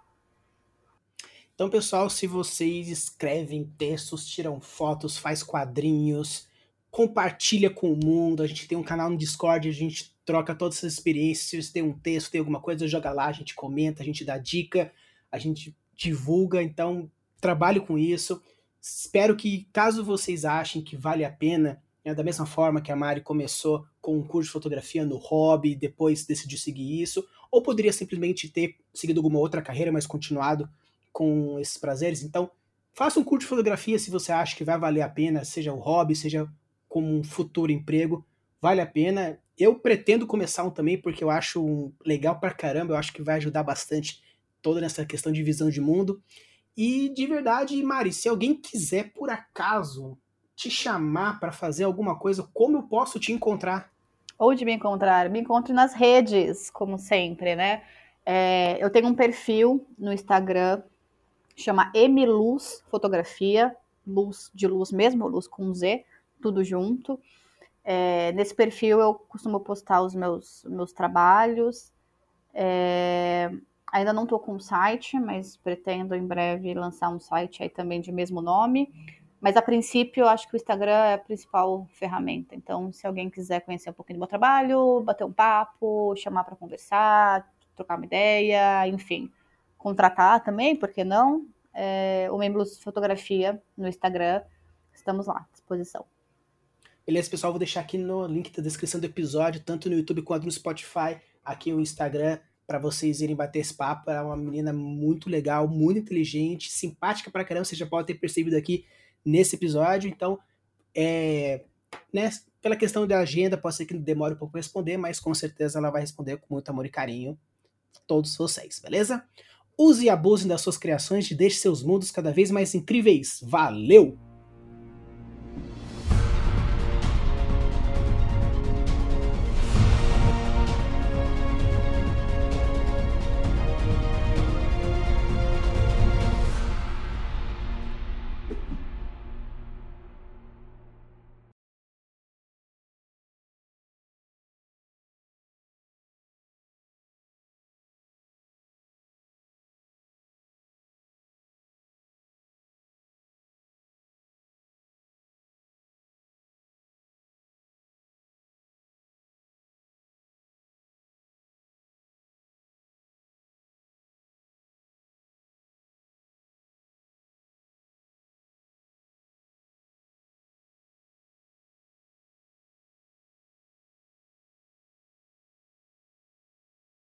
Então, pessoal, se vocês escrevem textos, tiram fotos, faz quadrinhos, compartilha com o mundo, a gente tem um canal no Discord, a gente troca todas essas experiências, tem um texto, tem alguma coisa, joga lá, a gente comenta, a gente dá dica, a gente divulga, então trabalhe com isso. Espero que, caso vocês achem que vale a pena, né, da mesma forma que a Mari começou com um curso de fotografia no hobby, depois decidiu seguir isso, ou poderia simplesmente ter seguido alguma outra carreira, mas continuado com esses prazeres. Então, faça um curso de fotografia se você acha que vai valer a pena, seja o hobby, seja como um futuro emprego, vale a pena. Eu pretendo começar um também porque eu acho legal pra caramba, eu acho que vai ajudar bastante toda nessa questão de visão de mundo. E de verdade, Mari, se alguém quiser por acaso te chamar para fazer alguma coisa, como eu posso te encontrar? Onde me encontrar? Me encontre nas redes, como sempre, né? É, eu tenho um perfil no Instagram chama Emiluz Fotografia, luz de luz mesmo, luz com Z, tudo junto. É, nesse perfil eu costumo postar os meus, meus trabalhos. É, ainda não estou com um site, mas pretendo em breve lançar um site aí também de mesmo nome. Mas a princípio eu acho que o Instagram é a principal ferramenta. Então, se alguém quiser conhecer um pouquinho do meu trabalho, bater um papo, chamar para conversar, trocar uma ideia, enfim, contratar também, por que não? É, o Membros Fotografia no Instagram. Estamos lá, à disposição. Beleza, pessoal? Vou deixar aqui no link da descrição do episódio, tanto no YouTube quanto no Spotify, aqui no Instagram, para vocês irem bater esse papo. Ela é uma menina muito legal, muito inteligente, simpática pra caramba, você já pode ter percebido aqui nesse episódio. Então, é, né, pela questão da agenda, pode ser que demore um pouco para responder, mas com certeza ela vai responder com muito amor e carinho todos vocês, beleza? Use e abuse das suas criações e deixe seus mundos cada vez mais incríveis. Valeu!